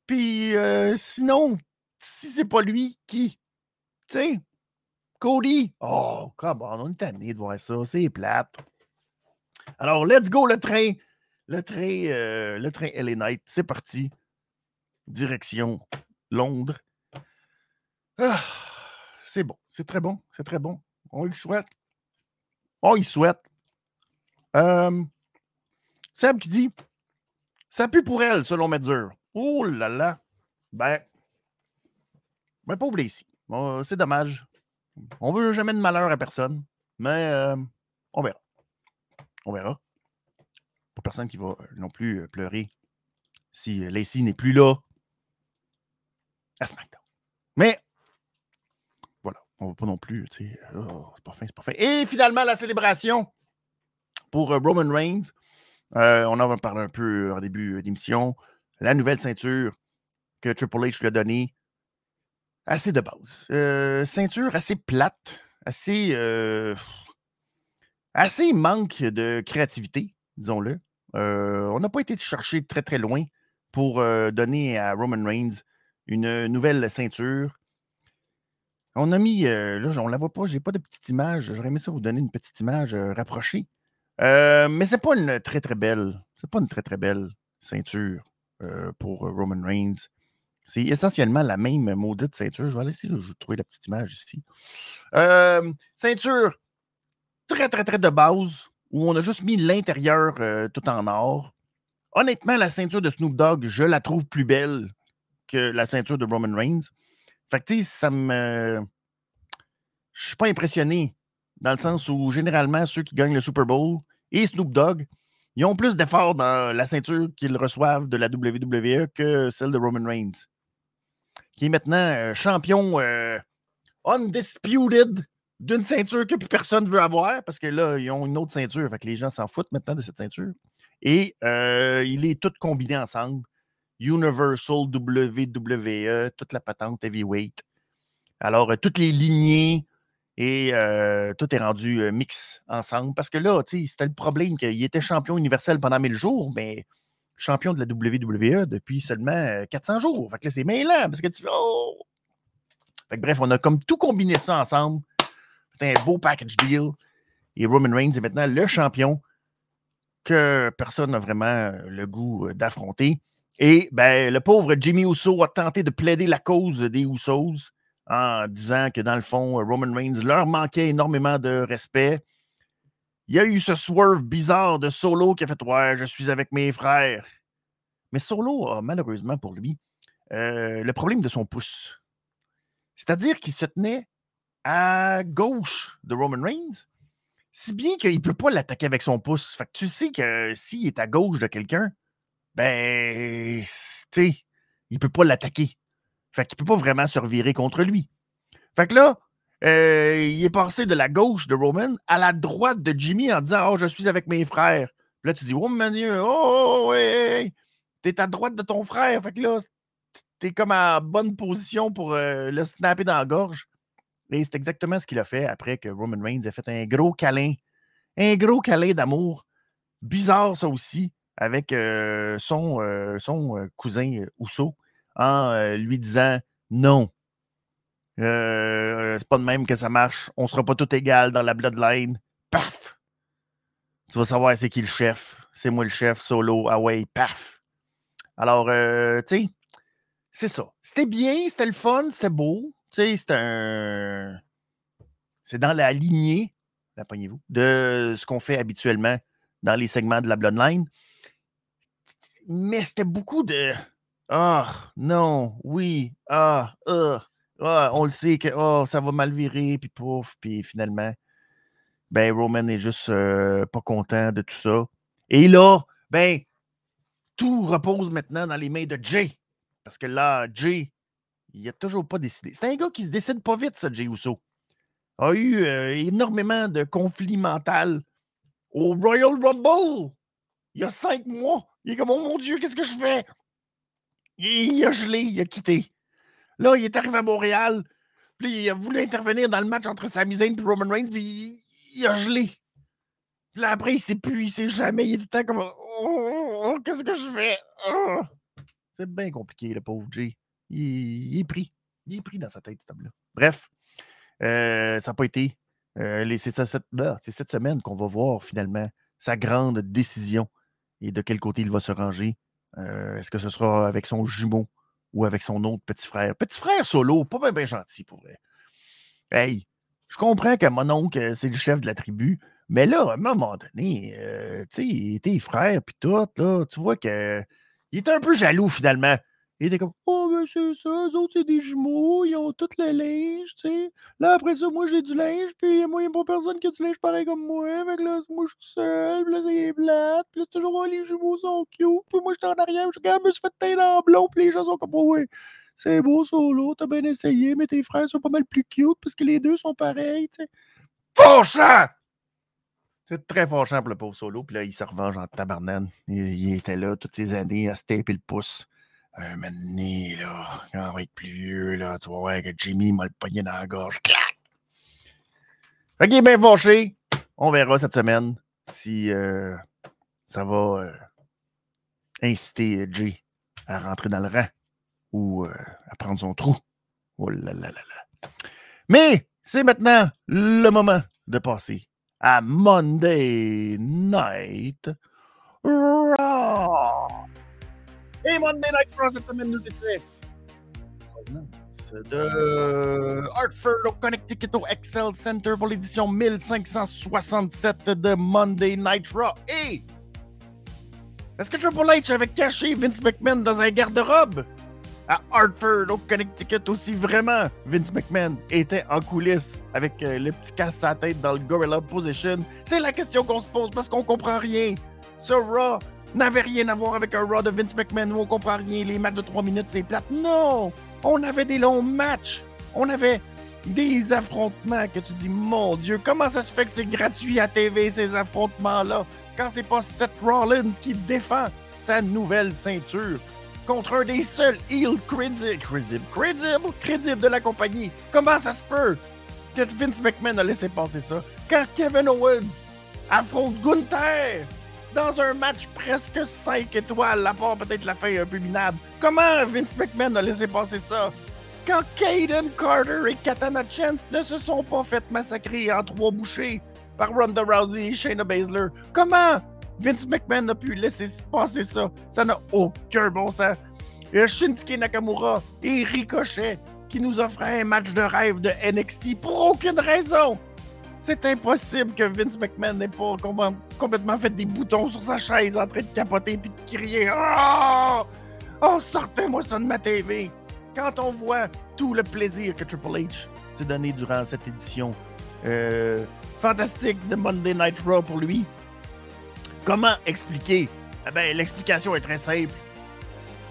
Puis euh, sinon, si c'est pas lui, qui? Tu sais, Cody? Oh, come on, on est tanné de voir ça. C'est plate. Alors, let's go, le train. Le train, euh, le train LA Night. C'est parti. Direction Londres. Ah c'est bon. C'est très bon. C'est très bon. On le souhaite. On y souhaite. Euh, Seb qui dit Ça pue pour elle, selon Medzer. Oh là là. Ben, ben pauvre ici. c'est dommage. On veut jamais de malheur à personne. Mais euh, on verra. On verra. Pour personne qui va non plus euh, pleurer si Lacey n'est plus là à SmackDown. Mais on va pas non plus, oh, c'est pas fin, c'est pas fin. Et finalement, la célébration pour euh, Roman Reigns. Euh, on en va parler un peu en début d'émission. La nouvelle ceinture que Triple H lui a donnée, assez de base. Euh, ceinture assez plate, assez, assez manque de créativité, disons-le. on n'a pas été chercher très très loin pour donner à Roman Reigns une nouvelle ceinture on a mis, euh, là, on ne la voit pas, je n'ai pas de petite image. J'aurais aimé ça vous donner une petite image euh, rapprochée. Euh, mais ce n'est pas une très, très belle, c'est pas une très, très belle ceinture pour Roman Reigns. C'est essentiellement la même maudite ceinture. Je vais aller essayer de trouver la petite image ici. ceinture très, très, très de base, où on a juste mis l'intérieur tout en or. Honnêtement, la ceinture de Snoop Dogg, je la trouve plus belle que la ceinture de Roman Reigns. Fait que, ça me. Je suis pas impressionné, dans le sens où généralement, ceux qui gagnent le Super Bowl et Snoop Dogg, ils ont plus d'efforts dans la ceinture qu'ils reçoivent de la WWE que celle de Roman Reigns, qui est maintenant euh, champion euh, undisputed d'une ceinture que plus personne veut avoir parce que là, ils ont une autre ceinture. Les gens s'en foutent maintenant de cette ceinture. Et euh, il est tout combiné ensemble. Universal, WWE, toute la patente heavyweight. Alors, toutes les lignées et tout est rendu mix ensemble. Parce que là, c'était le problème qu'il était champion universel pendant 1000 jours, mais champion de la WWE depuis seulement 400 jours. Fait que là, c'est mêlant parce que tu oh! Fait que bref, on a comme tout combiné ça ensemble. C'était un beau package deal. Et Roman Reigns est maintenant le champion que personne n'a vraiment le goût d'affronter. Et ben, le pauvre Jimmy Uso a tenté de plaider la cause des Usos en disant que dans le fond, Roman Reigns leur manquait énormément de respect. Il y a eu ce swerve bizarre de Solo qui a fait Ouais, je suis avec mes frères. Mais Solo a malheureusement pour lui euh, le problème de son pouce. C'est-à-dire qu'il se tenait à gauche de Roman Reigns, si bien qu'il ne peut pas l'attaquer avec son pouce. Fait que tu sais que s'il est à gauche de quelqu'un, ben, tu il ne peut pas l'attaquer. Fait qu'il ne peut pas vraiment se revirer contre lui. Fait que là, euh, il est passé de la gauche de Roman à la droite de Jimmy en disant Oh, je suis avec mes frères. là, tu dis Oh mon Dieu, oh, oh, oh t'es à droite de ton frère. Fait que là, t'es comme en bonne position pour euh, le snapper dans la gorge. Et c'est exactement ce qu'il a fait après que Roman Reigns ait fait un gros câlin. Un gros câlin d'amour. Bizarre, ça aussi, avec euh, son, son cousin Ousso, en lui disant Non, euh, c'est pas de même que ça marche. On sera pas tout égal dans la bloodline. Paf! Tu vas savoir c'est qui le chef. C'est moi le chef, solo. Ouais, paf! Alors, euh, tu sais, c'est ça. C'était bien, c'était le fun, c'était beau. Tu sais, c'est un. C'est dans la lignée, la vous de ce qu'on fait habituellement dans les segments de la Bloodline. Mais c'était beaucoup de. Ah, non, oui, ah, ah. Ah, on le sait que oh, ça va mal virer, puis pouf, puis finalement, ben Roman est juste euh, pas content de tout ça. Et là, ben, tout repose maintenant dans les mains de Jay. Parce que là, Jay, il a toujours pas décidé. C'est un gars qui se décide pas vite, ça, Jay Uso. A eu euh, énormément de conflits mentaux au Royal Rumble. Il y a cinq mois. Il est comme, oh mon Dieu, qu'est-ce que je fais? il a gelé, il a quitté. Là, il est arrivé à Montréal. Puis il a voulu intervenir dans le match entre Sami Zayn et Roman Reigns. Puis il, a gelé. Puis là, après, il s'est plus, il s'est jamais. Il est tout le temps comme oh, oh, oh, Qu'est-ce que je fais? C'est bien compliqué, le pauvre Jay. Il, est pris. Il est pris dans sa tête, ce table-là. Bref, euh, ça n'a pas été. Euh, c'est cette semaine qu'on va voir finalement sa grande décision et de quel côté il va se ranger. Euh, est-ce que ce sera avec son jumeau ou avec son autre petit frère. Petit frère solo, pas bien gentil pour vrai. Hey, je comprends que mon oncle, c'est le chef de la tribu, mais là, à un moment donné, euh, tu sais, tes frères, puis tout, tu vois que il était un peu jaloux finalement. Il était comme Oh, ben c'est ça, eux autres, c'est des jumeaux, ils ont tout le linge, tu sais. Là, après ça, moi, j'ai du linge, puis moi, il n'y a pas personne qui a du linge pareil comme moi. Fait que là, moi, je suis seul, puis là, c'est plate, puis là, c'est toujours, oh, les jumeaux sont cute, puis moi, j'étais en arrière, je regarde, je me suis fait teindre en blond, puis les gens sont comme, oh, ouais, c'est beau, solo, t'as bien essayé, mais tes frères sont pas mal plus cute, parce que les deux sont pareils, tu sais. Fâchant! C'est très fâchant pour le pauvre solo, puis là, il se revanche en tabarnane. Il, il, était là toutes ces années à se taper le pouce un là, quand on va être plus vieux, là, tu vas voir que Jimmy m'a le pogné dans la gorge. Clac! Fait qu'il est bien fâché. On verra cette semaine si euh, ça va euh, inciter Jay à rentrer dans le rang ou euh, à prendre son trou. Oh là là là là. Mais c'est maintenant le moment de passer à Monday Night Raw. Et Monday Night Raw cette semaine nous était de Hartford au Connecticut au Excel Center pour l'édition 1567 de Monday Night Raw. Et est-ce que Triple H avait caché Vince McMahon dans un garde-robe? À Hartford, au Connecticut aussi, vraiment, Vince McMahon était en coulisses avec euh, le petit casse à tête dans le Gorilla Position. C'est la question qu'on se pose parce qu'on comprend rien. Ce Raw n'avait rien à voir avec un Raw de Vince McMahon où on comprend rien, les matchs de 3 minutes, c'est plate. Non! On avait des longs matchs. On avait Des affrontements que tu dis, mon Dieu, comment ça se fait que c'est gratuit à TV, ces affrontements-là, quand c'est pas Seth Rollins qui défend sa nouvelle ceinture contre un des seuls heels crédibles, crédibles, crédibles, crédibles de la compagnie. Comment ça se peut que Vince McMahon a laissé passer ça? Quand Kevin Owens affronte Gunther? Dans un match presque 5 étoiles, à part peut-être la fin un. Comment Vince McMahon a laissé passer ça? Quand Caden Carter et Katana Chance ne se sont pas fait massacrer en trois bouchées par Ronda Rousey et Shayna Baszler, comment Vince McMahon a pu laisser passer ça? Ça n'a aucun bon sens. Shinsuke Nakamura et Ricochet qui nous offraient un match de rêve de NXT pour aucune raison. C'est impossible que Vince McMahon n'ait pas complètement fait des boutons sur sa chaise en train de capoter puis de crier Oh! Oh, sortez-moi ça de ma TV! Quand on voit tout le plaisir que Triple H s'est donné durant cette édition euh, fantastique de Monday Night Raw pour lui, comment expliquer? Eh ben, l'explication est très simple.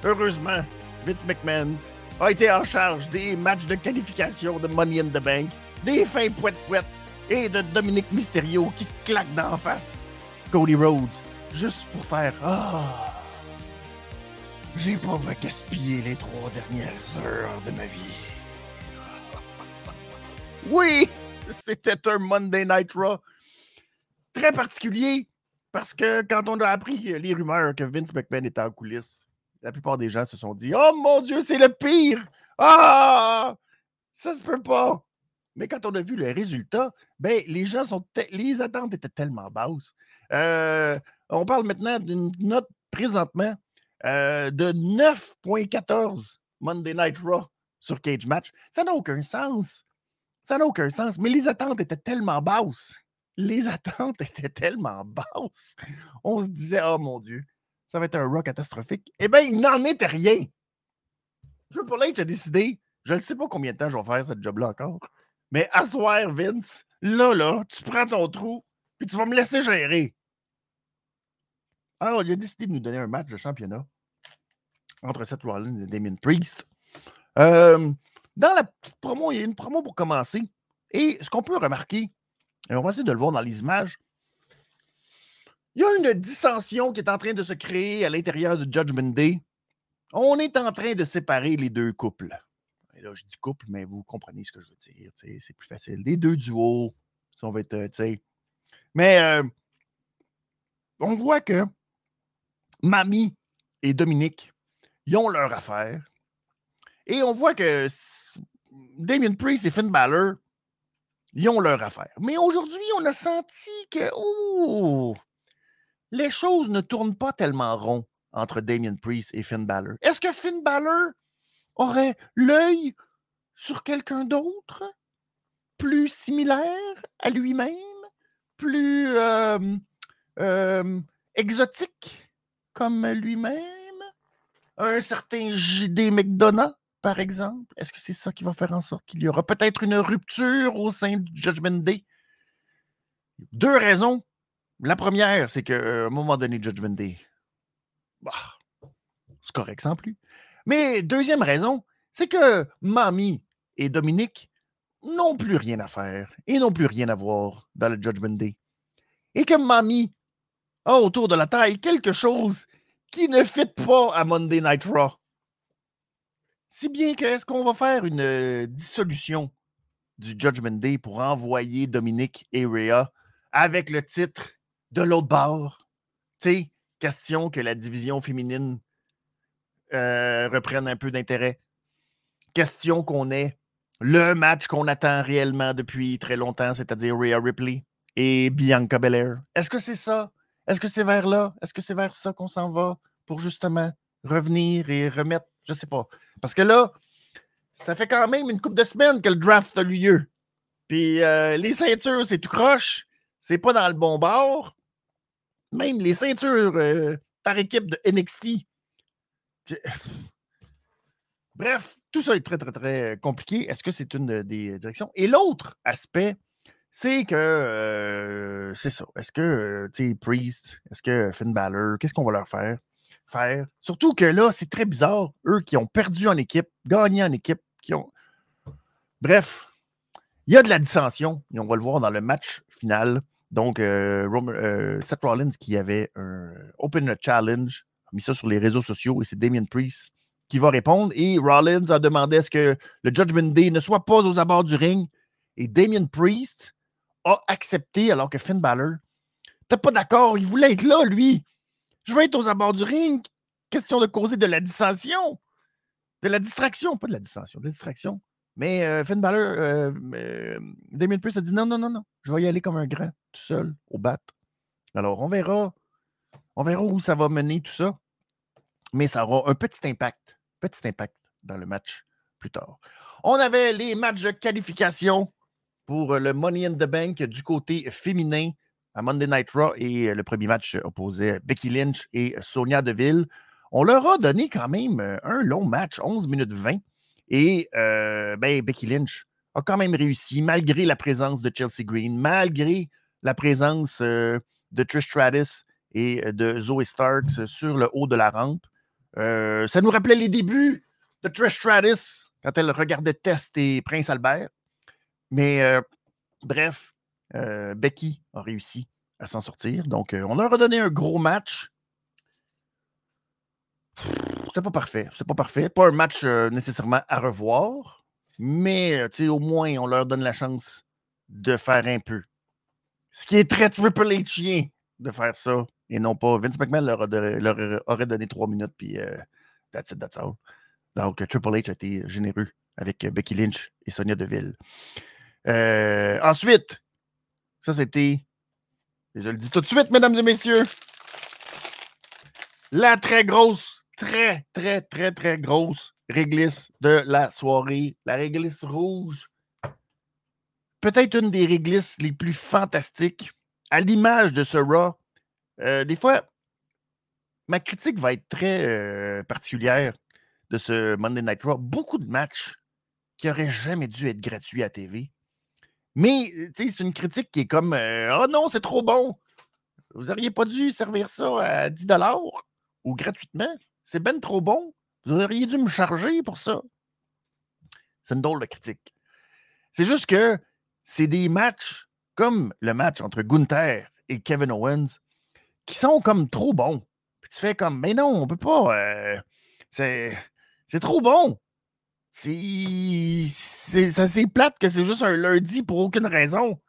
Heureusement, Vince McMahon a été en charge des matchs de qualification de Money in the Bank, des fins poète-poète et de Dominique Mysterio qui claque d'en face Cody Rhodes juste pour faire Ah, j'ai pas gaspillé les trois dernières heures de ma vie. *laughs* Oui, c'était un Monday Night Raw très particulier parce que quand on a appris les rumeurs que Vince McMahon était en coulisses, la plupart des gens se sont dit Oh mon Dieu, c'est le pire! Ah! Ça se peut pas! Mais quand on a vu le résultat, ben, les gens sont. Les attentes étaient tellement basses. Euh, on parle maintenant d'une note présentement euh, de 9,14 Monday Night Raw sur Cage Match. Ça n'a aucun sens. Ça n'a aucun sens. Mais les attentes étaient tellement basses. Les attentes *laughs* étaient tellement basses. On se disait, oh mon Dieu, ça va être un Raw catastrophique. Eh bien, il n'en était rien. Triple H a décidé, je ne sais pas combien de temps je vais faire ce job-là encore. Mais asseoir, Vince, là, là, tu prends ton trou, puis tu vas me laisser gérer. Alors, il a décidé de nous donner un match de championnat entre Seth Rollins et Damien Priest. Euh, dans la petite promo, il y a une promo pour commencer. Et ce qu'on peut remarquer, et on va essayer de le voir dans les images, il y a une dissension qui est en train de se créer à l'intérieur de Judgment Day. On est en train de séparer les deux couples là, je dis couple, mais vous comprenez ce que je veux dire. C'est plus facile. Les deux duos, on veut être, euh, Mais euh, on voit que Mamie et Dominique, ils ont leur affaire. Et on voit que Damien Priest et Finn Balor, ils ont leur affaire. Mais aujourd'hui, on a senti que les choses ne tournent pas tellement rond entre Damien Priest et Finn Balor. Est-ce que Finn Balor aurait l'œil sur quelqu'un d'autre, plus similaire à lui-même, plus exotique comme lui-même, un certain JD McDonough, par exemple. Est-ce que c'est ça qui va faire en sorte qu'il y aura peut-être une rupture au sein du Judgment Day? Deux raisons. La première, c'est qu'à un moment donné, Judgment Day, bah, c'est correct sans plus. Mais deuxième raison, c'est que Mamie et Dominique n'ont plus rien à faire et n'ont plus rien à voir dans le Judgment Day. Et que Mamie a autour de la taille quelque chose qui ne fit pas à Monday Night Raw. Si bien que est-ce qu'on va faire une euh, dissolution du Judgment Day pour envoyer Dominique et Rhea avec le titre de l'autre bord? Tu sais, question que la division féminine euh, reprennent un peu d'intérêt. Question qu'on ait le match qu'on attend réellement depuis très longtemps, c'est-à-dire Rhea Ripley et Bianca Belair. Est-ce que c'est ça? Est-ce que c'est vers là? Est-ce que c'est vers ça qu'on s'en va pour justement revenir et remettre? Je sais pas. Parce que là, ça fait quand même une couple de semaines que le draft a lieu. Puis euh, les ceintures, c'est tout croche. C'est pas dans le bon bord. Même les ceintures euh, par équipe de NXT *sighs* Bref, tout ça est très, très, très compliqué. Est-ce que c'est une des directions? Et l'autre aspect, c'est que euh, c'est ça. Est-ce que, euh, tu sais, Priest, est-ce que Finn Balor, qu'est-ce qu'on va leur faire? Faire? Surtout que là, c'est très bizarre. Eux qui ont perdu en équipe, gagné en équipe, qui ont. Bref, Il y a de la dissension, et on va le voir dans le match final. Donc, euh, Seth Rollins qui avait un Open Challenge, mis ça sur les réseaux sociaux, et c'est Damien Priest qui va répondre. Et Rollins a demandé à ce que le Judgment Day ne soit pas aux abords du ring. Et Damien Priest a accepté alors que Finn Balor n'était pas d'accord. Il voulait être là, lui. Je veux être aux abords du ring. Question de causer de la dissension. De la distraction. Pas de la dissension, de la distraction. Mais euh, Finn Balor, euh, euh, Damien Priest a dit non, non, non, non. Je vais y aller comme un grand, tout seul, au bat. Alors, on verra. On verra où ça va mener tout ça. Mais ça aura un petit impact. Petit impact dans le match plus tard. On avait les matchs de qualification pour le Money in the Bank du côté féminin à Monday Night Raw et le premier match opposait Becky Lynch et Sonia Deville. On leur a donné quand même un long match, 11 minutes 20. Et euh, ben, Becky Lynch a quand même réussi, malgré la présence de Chelsea Green, malgré la présence euh, de Trish Stratus et de Zoe Starks sur le haut de la rampe. Euh, ça nous rappelait les débuts de Trish Stratus quand elle regardait Test et Prince Albert. Mais bref, Becky a réussi à s'en sortir. Donc, on leur a donné un gros match c'est pas parfait. C'est pas parfait. Pas un match euh, nécessairement à revoir, mais euh, au moins, on leur donne la chance de faire un peu. Ce qui est très Triple H de faire ça. Et non pas. Vince McMahon leur, aurait donné trois minutes, puis euh, that's it, that's all. Donc, Triple H a été généreux avec Becky Lynch et Sonia Deville. ensuite, ça c'était. Je le dis tout de suite, mesdames et messieurs. La très grosse très, très, très, très grosse réglisse de la soirée. La réglisse rouge. Peut-être une des réglisses les plus fantastiques. À l'image de ce Raw, euh, des fois, ma critique va être très euh, particulière de ce Monday Night Raw. Beaucoup de matchs qui n'auraient jamais dû être gratuits à TV. Mais, euh, c'est une critique qui est comme Oh non, c'est trop bon. Vous n'auriez pas dû servir ça à 10 ou gratuitement. C'est ben trop bon. Vous auriez dû me charger pour ça. C'est une drôle de critique. C'est juste que c'est des matchs comme le match entre Gunther et Kevin Owens qui sont comme trop bons. Puis tu fais comme, mais non, on peut pas. Euh, c'est, trop bon. C'est, c'est, plate que c'est juste un lundi pour aucune raison.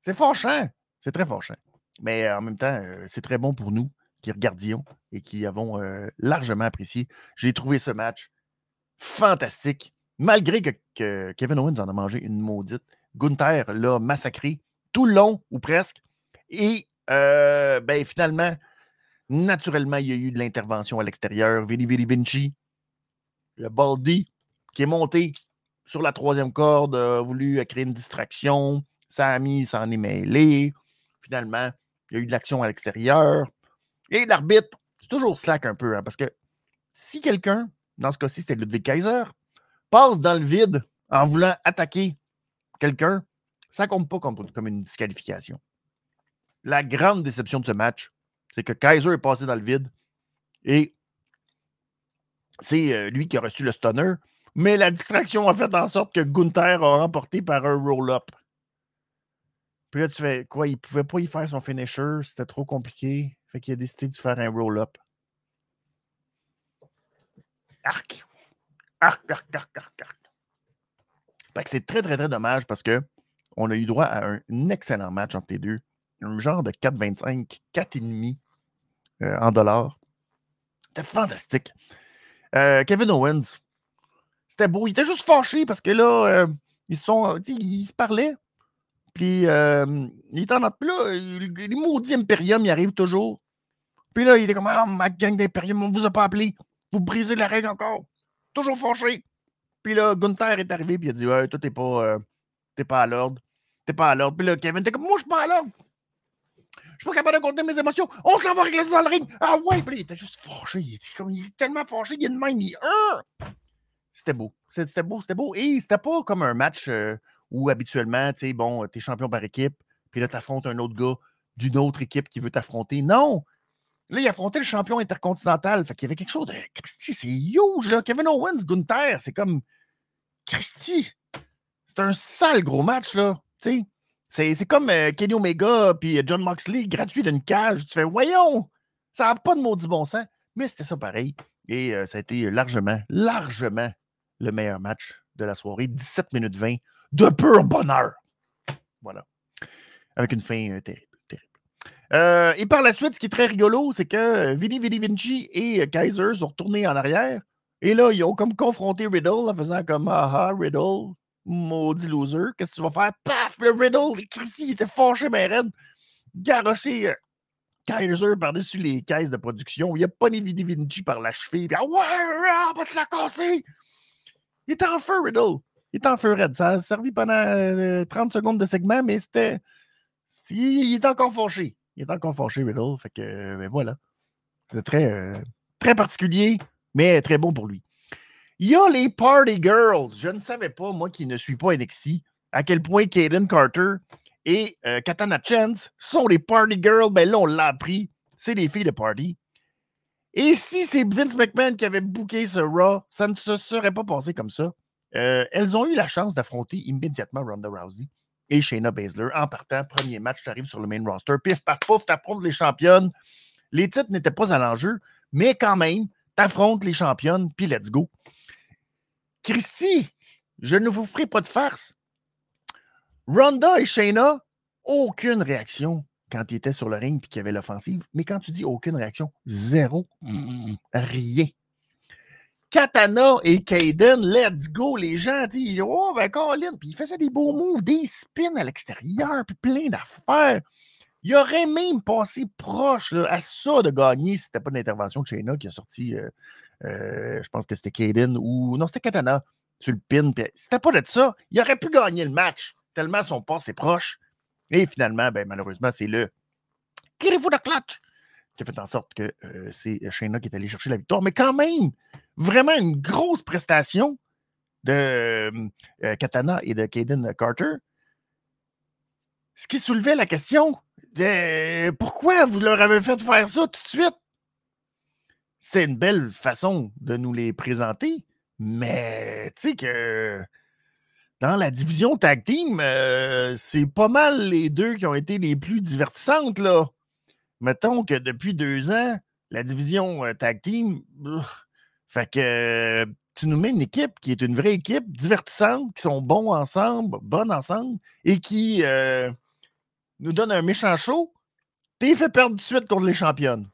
C'est fâchant. C'est très fâchant. Mais en même temps, euh, c'est très bon pour nous qui regardions et qui avons euh, largement apprécié. J'ai trouvé ce match fantastique, malgré que, Kevin Owens en a mangé une maudite. Gunther l'a massacré tout le long, ou presque. Et euh, ben, finalement, naturellement, il y a eu de l'intervention à l'extérieur. Vili Vili Vinci, le Baldi, qui est monté sur la troisième corde, a voulu créer une distraction. Sami s'en est mêlé. Finalement, il y a eu de l'action à l'extérieur. Et l'arbitre, c'est toujours slack un peu, hein, parce que si quelqu'un, dans ce cas-ci, c'était Ludwig Kaiser, passe dans le vide en voulant attaquer quelqu'un, ça compte pas comme une disqualification. La grande déception de ce match, c'est que Kaiser est passé dans le vide et c'est euh, lui qui a reçu le stunner, mais la distraction a fait en sorte que Gunther a remporté par un roll-up. Puis là, tu fais quoi? Il ne pouvait pas y faire son finisher, c'était trop compliqué. Fait qu'il a décidé de faire un roll-up. Arc. Arc, arc, arc, arc, arc. Fait que c'est très, très, très dommage parce que on a eu droit à un excellent match entre les deux. Un genre de 4,25, 4,5 euh, en dollars. C'était fantastique. Euh, Kevin Owens, c'était beau. Il était juste fâché parce que là, euh, ils, sont, ils se parlaient. Puis, il est en là, les maudits Imperium, ils arrivent toujours. Puis là, il est comme, ah, ma gang d'Imperium, on vous a pas appelé. Vous brisez la règle encore. Toujours fâché. Puis là, Gunther est arrivé, puis il a dit, ouais, toi, t'es pas, pas à l'ordre. T'es pas à l'ordre. Puis là, Kevin, t'es comme, moi, je suis pas à l'ordre. Je suis pas capable de contenir mes émotions. On s'en va régler ça dans le ring. Ah ouais, puis il était juste fâché. Il était, comme, il est tellement fâché, il est de même, il. C'était beau. C'était beau, c'était beau. Et c'était pas comme un match. Euh, où habituellement, tu sais, bon, tu es champion par équipe, puis là, tu affrontes un autre gars d'une autre équipe qui veut t'affronter. Non! Là, il affrontait le champion intercontinental. Fait qu'il y avait quelque chose de. Christy, c'est huge, là. Kevin Owens, Gunther, c'est comme. Christy! C'est un sale gros match, là. Tu sais, c'est comme euh, Kenny Omega puis John Moxley gratuit d'une cage. Tu fais, voyons, ça n'a pas de maudit bon sens. Mais c'était ça pareil. Et euh, ça a été largement, largement le meilleur match de la soirée. 17 minutes 20 de pur bonheur. Voilà. Avec une fin euh, terrible. terrible. et par la suite, ce qui est très rigolo, c'est que Vinny Vinny Vinci et Kaiser sont retournés en arrière. Et là, ils ont comme confronté Riddle en faisant comme Ah ah, Riddle, maudit loser, qu'est-ce que tu vas faire? Paf, le Riddle, il était fâché, mais raide. Garoché Kaiser par-dessus les caisses de production. Il a pas Vinny Vinci par la cheville. Puis, ah ouais, on va te la casser. Il est en feu, Riddle. Il est en feu, Red. Ça a servi pendant 30 euh, secondes de segment, mais c'était. Il est encore fâché. Il est encore fâché, Riddle. Fait que, ben voilà. C'est très, euh, très particulier, mais très bon pour lui. Il y a les Party Girls. Je ne savais pas, moi qui ne suis pas NXT, à quel point Kaden Carter et euh, Katana Chance sont les Party Girls. Ben là, on l'a appris. C'est les filles de Party. Et si c'est Vince McMahon qui avait booké ce Raw, ça ne se serait pas passé comme ça. Euh, elles ont eu la chance d'affronter immédiatement Ronda Rousey et Shayna Baszler en partant. Premier match, tu arrives sur le main roster. Pif, paf, pouf, t'affrontes les championnes. Les titres n'étaient pas à l'enjeu, mais quand même, t'affrontes les championnes, puis let's go. Christy, je ne vous ferai pas de farce. Ronda et Shayna, aucune réaction quand ils étaient sur le ring et qu'il y avait l'offensive. Mais quand tu dis aucune réaction, zéro, rien. Katana et Kaden, let's go, les gens disent Oh, ben Colin, puis ils faisaient des beaux moves, des spins à l'extérieur, puis plein d'affaires. Il aurait même passé proche à ça de gagner si c'était pas une intervention de Shayna qui a sorti, euh, je pense que c'était Kaden ou. Non, c'était Katana sur le pin. C'était pas de ça. Il aurait pu gagner le match tellement son passe est proche. Et finalement, ben, malheureusement, c'est le Tirez-vous de clutch qui a fait en sorte que euh, c'est Shayna qui est allé chercher la victoire. Mais quand même, vraiment une grosse prestation de euh, Katana et de Kaden Carter. Ce qui soulevait la question de pourquoi vous leur avez fait faire ça tout de suite? C'était une belle façon de nous les présenter, mais tu sais que dans la division tag team, euh, c'est pas mal les deux qui ont été les plus divertissantes, là. Mettons que depuis deux ans, la division euh, tag team, fait que tu nous mets une équipe qui est une vraie équipe, divertissante, qui sont bons ensemble, bonnes ensemble, et qui euh, nous donne un méchant show. T'es fait perdre de suite contre les championnes.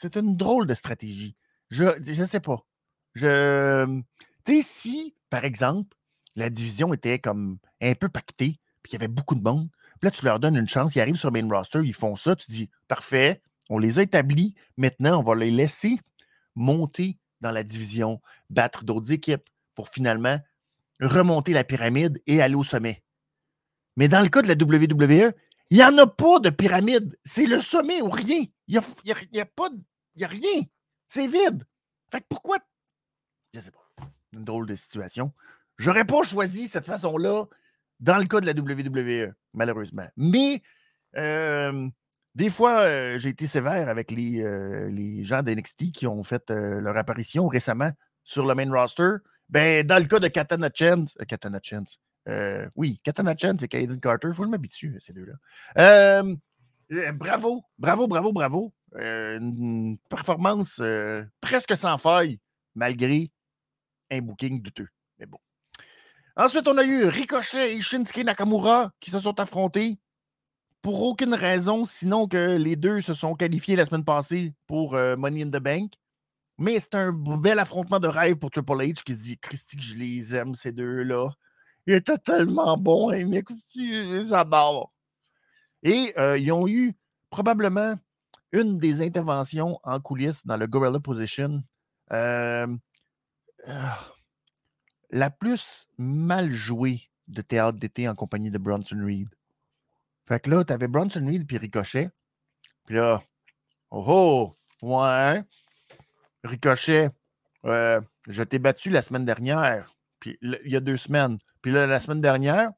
C'est une drôle de stratégie. Je ne sais pas. Je, tu sais, si par exemple, la division était comme un peu pactée, puis il y avait beaucoup de monde. Puis là, tu leur donnes une chance, ils arrivent sur le main roster, ils font ça, tu dis, parfait, on les a établis, maintenant, on va les laisser monter dans la division, battre d'autres équipes pour finalement remonter la pyramide et aller au sommet. Mais dans le cas de la WWE, il n'y en a pas de pyramide. C'est le sommet ou rien. Il n'y a, a, pas y a rien. C'est vide. Fait que pourquoi? Je sais pas une drôle de situation. J'aurais pas choisi cette façon-là dans le cas de la WWE, malheureusement. Mais des fois, j'ai été sévère avec les, les gens d'NXT qui ont fait leur apparition récemment sur le main roster. Ben, dans le cas de Katana Chance, Katana Chance, oui, Katana Chance et Kaden Carter, faut que je m'habitue à ces deux-là. Bravo, bravo, bravo, bravo. une performance presque sans faille, malgré un booking douteux. Mais bon. Ensuite, on a eu Ricochet et Shinsuke Nakamura qui se sont affrontés pour aucune raison, sinon que les deux se sont qualifiés la semaine passée pour euh, Money in the Bank. Mais c'est un bel affrontement de rêve pour Triple H qui se dit Christy, je les aime, ces deux-là. Ils étaient tellement bons, hein, mais les adore. Et euh, ils ont eu probablement une des interventions en coulisses dans le Gorilla Position. Euh, ah, la plus mal jouée de théâtre d'été en compagnie de Bronson Reed. Fait que là, tu avais Bronson Reed puis Ricochet. Puis là, oh oh, ouais. Ricochet, euh, je t'ai battu la semaine dernière, puis il y a deux semaines. Puis là, la semaine dernière,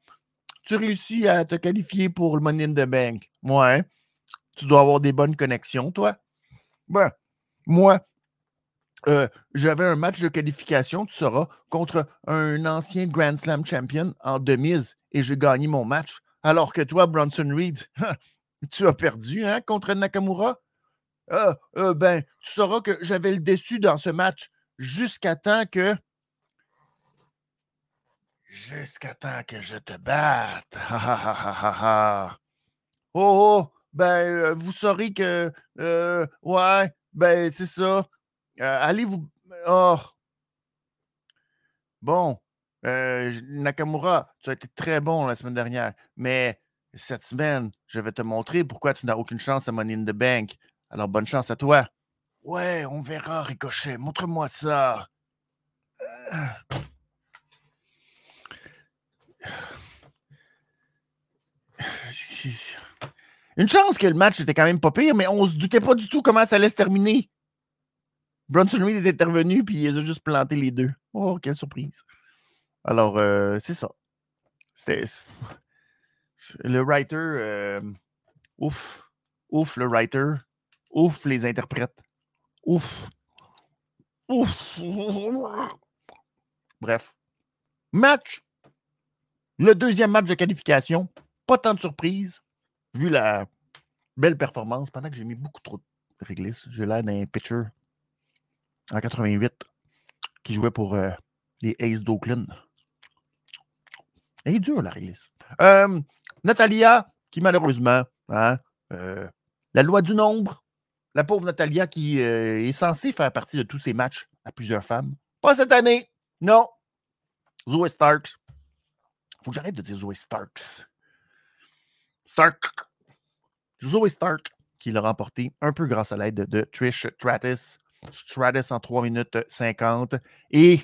tu réussis à te qualifier pour le Money in the Bank. Ouais. Tu dois avoir des bonnes connexions, toi. Ben, moi, euh, j'avais un match de qualification, tu sauras, contre un ancien Grand Slam champion en demise et j'ai gagné mon match. Alors que toi, Bronson Reed, *laughs* tu as perdu hein, contre Nakamura? Ah, euh, ben, tu sauras que j'avais le déçu dans ce match jusqu'à temps que. Jusqu'à temps que je te batte. *laughs* oh, oh, ben, euh, vous saurez que. Euh, ouais, ben, c'est ça. allez vous. Oh. Bon. Nakamura, tu as été très bon la semaine dernière, mais cette semaine, je vais te montrer pourquoi tu n'as aucune chance à Money in the Bank. Alors, bonne chance à toi. Ouais, on verra, Ricochet. Montre-moi ça. Une chance que le match était quand même pas pire, mais on se doutait pas du tout comment ça allait se terminer. Bronson Reed est intervenu, puis il a juste planté les deux. Oh, quelle surprise. Alors, euh, c'est ça. C'était. Le writer. Euh, ouf. Ouf, le writer. Ouf, les interprètes. Ouf. Ouf. Bref. Match. Le deuxième match de qualification. Pas tant de surprise, vu la belle performance, pendant que j'ai mis beaucoup trop de réglisse. J'ai l'air d'un pitcher en 88 qui jouait pour euh, les Aces d'Oakland. Elle est dure, la réglisse. Euh, Natalia, qui malheureusement, hein, euh, la loi du nombre, la pauvre Natalia qui est censée faire partie de tous ces matchs à plusieurs femmes. Pas cette année. Non. Zoé Starks. Faut que j'arrête de dire Zoé Starks. Stark. Zoé Stark qui l'a remporté un peu grâce à l'aide de, Trish Stratus. Stratus en 3 minutes 50. Et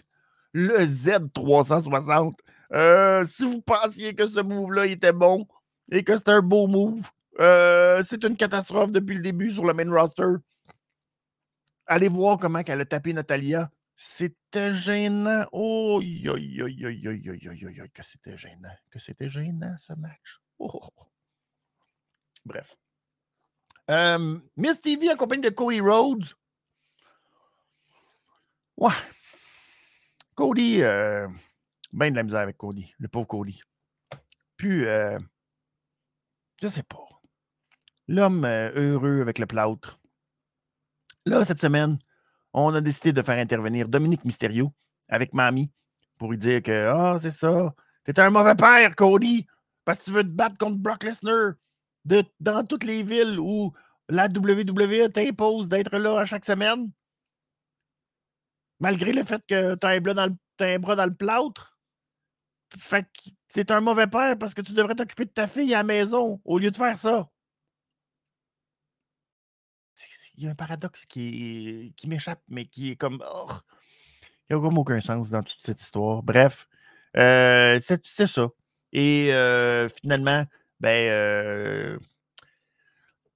le Z360. Euh, si vous pensiez que ce move-là était bon et que c'était un beau move, euh, c'est une catastrophe depuis le début sur le main roster. Allez voir comment elle a tapé Natalia. C'était gênant. Oh, yo, yo, yo, yo, yo, yo, yo, yo, que c'était gênant. Que c'était gênant, ce match. Oh. Bref. Euh, Miss TV accompagnée de Cody Rhodes. Ouais. Cody, euh, ben de la misère avec Cody, le pauvre Cody. Puis, euh, je sais pas. L'homme euh, heureux avec le plâtre. Là, cette semaine, on a décidé de faire intervenir Dominique Mysterio avec Mamie pour lui dire que Ah, c'est ça, t'es un mauvais père, Cody, parce que tu veux te battre contre Brock Lesnar dans toutes les villes où la WWE t'impose d'être là à chaque semaine. Malgré le fait que tu as, un bras dans le plâtre. Fait que t'es un mauvais père parce que tu devrais t'occuper de ta fille à la maison au lieu de faire ça il y a un paradoxe qui, qui m'échappe, mais qui est comme. Oh, il n'y a comme aucun sens dans toute cette histoire. Bref, euh, c'est ça. Et euh, finalement, ben, euh,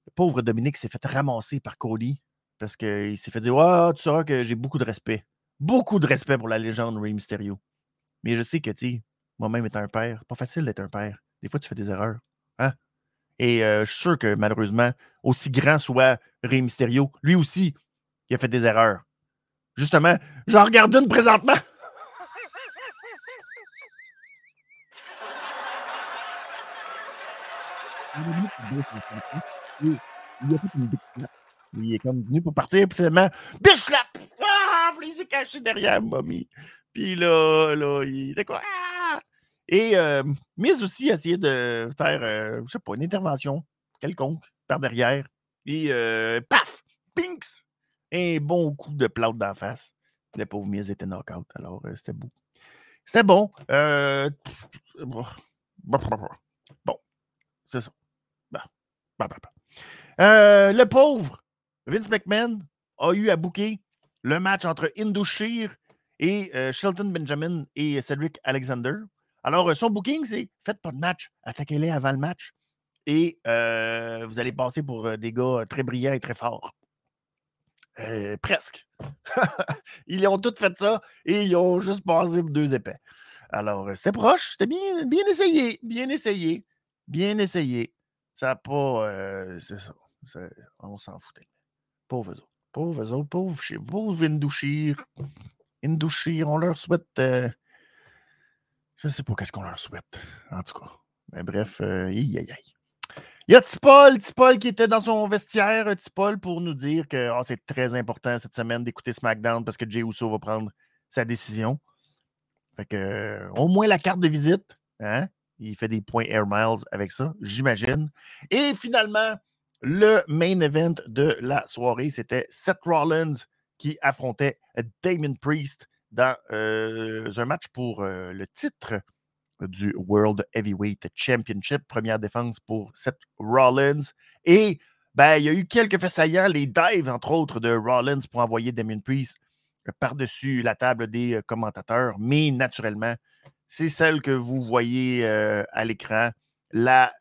le pauvre Dominique s'est fait ramasser par Cody parce qu'il s'est fait dire Ouais, tu sauras que j'ai beaucoup de respect. Beaucoup de respect pour la légende Rey Mysterio. Mais je sais que, moi-même étant un père, pas facile d'être un père. Des fois, tu fais des erreurs. Hein? Et je suis sûr que malheureusement, aussi grand soit Rey Mysterio, lui aussi, il a fait des erreurs. Justement, j'en regarde une présentement. Il est comme venu pour partir, puis finalement, Ah! il s'est caché derrière Mommy. Puis là, là, il était quoi? Ah! Et euh, Miz aussi a essayé de faire, euh, je sais pas, une intervention quelconque par derrière. Euh, paf! Pinks! Un bon coup de plâtre d'en face. Le pauvre Miz était knock-out. Alors, c'était beau. C'était bon. bon, c'est ça. le pauvre Vince McMahon a eu à booker le match entre Indoshir et Shelton Benjamin et Cedric Alexander. Alors, euh, son booking, c'est faites pas de match, attaquez-les avant le match et euh, vous allez passer pour euh, des gars très brillants et très forts. presque. *laughs* ils ont tous fait ça et ils ont juste passé deux épais. Alors, c'était proche, c'était bien, essayé, bien essayé, bien essayé. Ça n'a pas. c'est ça, On s'en foutait. Pauvre autres. Pauvres autres, pauvres, pauvres Indouchir. Indouchir, on leur souhaite. Euh, je sais pas qu'est-ce qu'on leur souhaite, en tout cas. Mais bref, euh, Il y a Tipol, Tipol qui était dans son vestiaire, euh, Tipol, pour nous dire que oh, c'est très important cette semaine d'écouter SmackDown parce que Jay Uso va prendre sa décision. Fait que, au moins la carte de visite, hein? Il fait des points Air Miles avec ça, j'imagine. Et finalement, le main event de la soirée, c'était Seth Rollins qui affrontait Damon Priest dans un match pour le titre du World Heavyweight Championship. Première défense pour Seth Rollins. Et ben, il y a eu quelques faits saillants, les dives, entre autres, de Rollins pour envoyer Damon Priest par-dessus la table des commentateurs. Mais naturellement, c'est celle que vous voyez à l'écran, la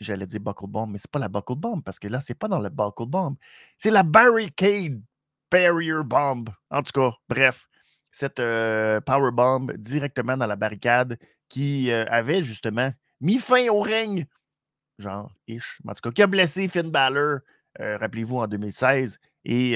j'allais dire buckle bomb, mais c'est pas la buckle bomb parce que là, c'est pas dans le buckle bomb. C'est la barricade barrier bomb. En tout cas, bref, cette euh, power bomb directement dans la barricade qui euh, avait justement mis fin au règne, genre, ish, en tout cas, qui a blessé Finn Balor, euh, rappelez-vous, en 2016. Et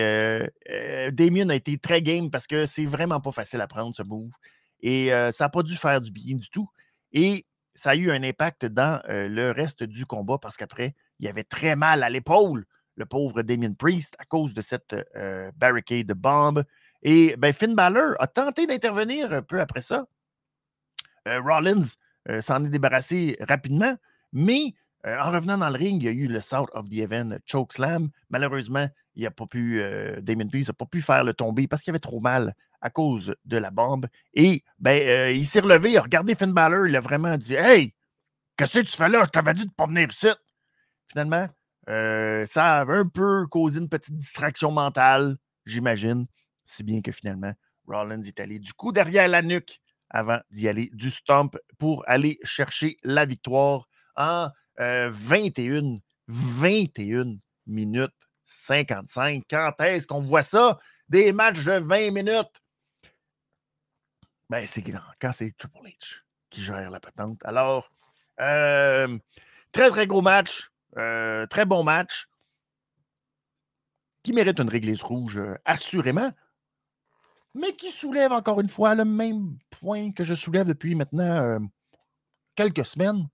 Damien a été très game parce que c'est vraiment pas facile à prendre ce move. Et ça n'a pas dû faire du bien du tout. Et ça a eu un impact dans le reste du combat parce qu'après, il avait très mal à l'épaule, le pauvre Damien Priest, à cause de cette barricade de bombe. Et ben, Finn Balor a tenté d'intervenir un peu après ça. Rollins s'en est débarrassé rapidement, mais en revenant dans le ring, il y a eu le South of the Event Chokeslam. Malheureusement, il a pas pu, Damien Priest n'a pas pu faire le tomber parce qu'il avait trop mal à cause de la bombe. Et ben, euh, il s'est relevé, il a regardé Finn Balor, il a vraiment dit Hey, qu'est-ce que tu fais là? Je t'avais dit de ne pas venir ici. Finalement, euh, ça a un peu causé une petite distraction mentale, j'imagine. Si bien que finalement, Rollins est allé du coup derrière la nuque avant d'y aller du stomp pour aller chercher la victoire en 21, euh, 21 minutes 55. Quand est-ce qu'on voit ça? Des matchs de 20 minutes. Ben, c'est quand c'est Triple H qui gère la patente. Alors, euh, très, très gros match. Euh, très bon match. Qui mérite une réglisse rouge, euh, assurément. Mais qui soulève encore une fois le même point que je soulève depuis maintenant quelques semaines.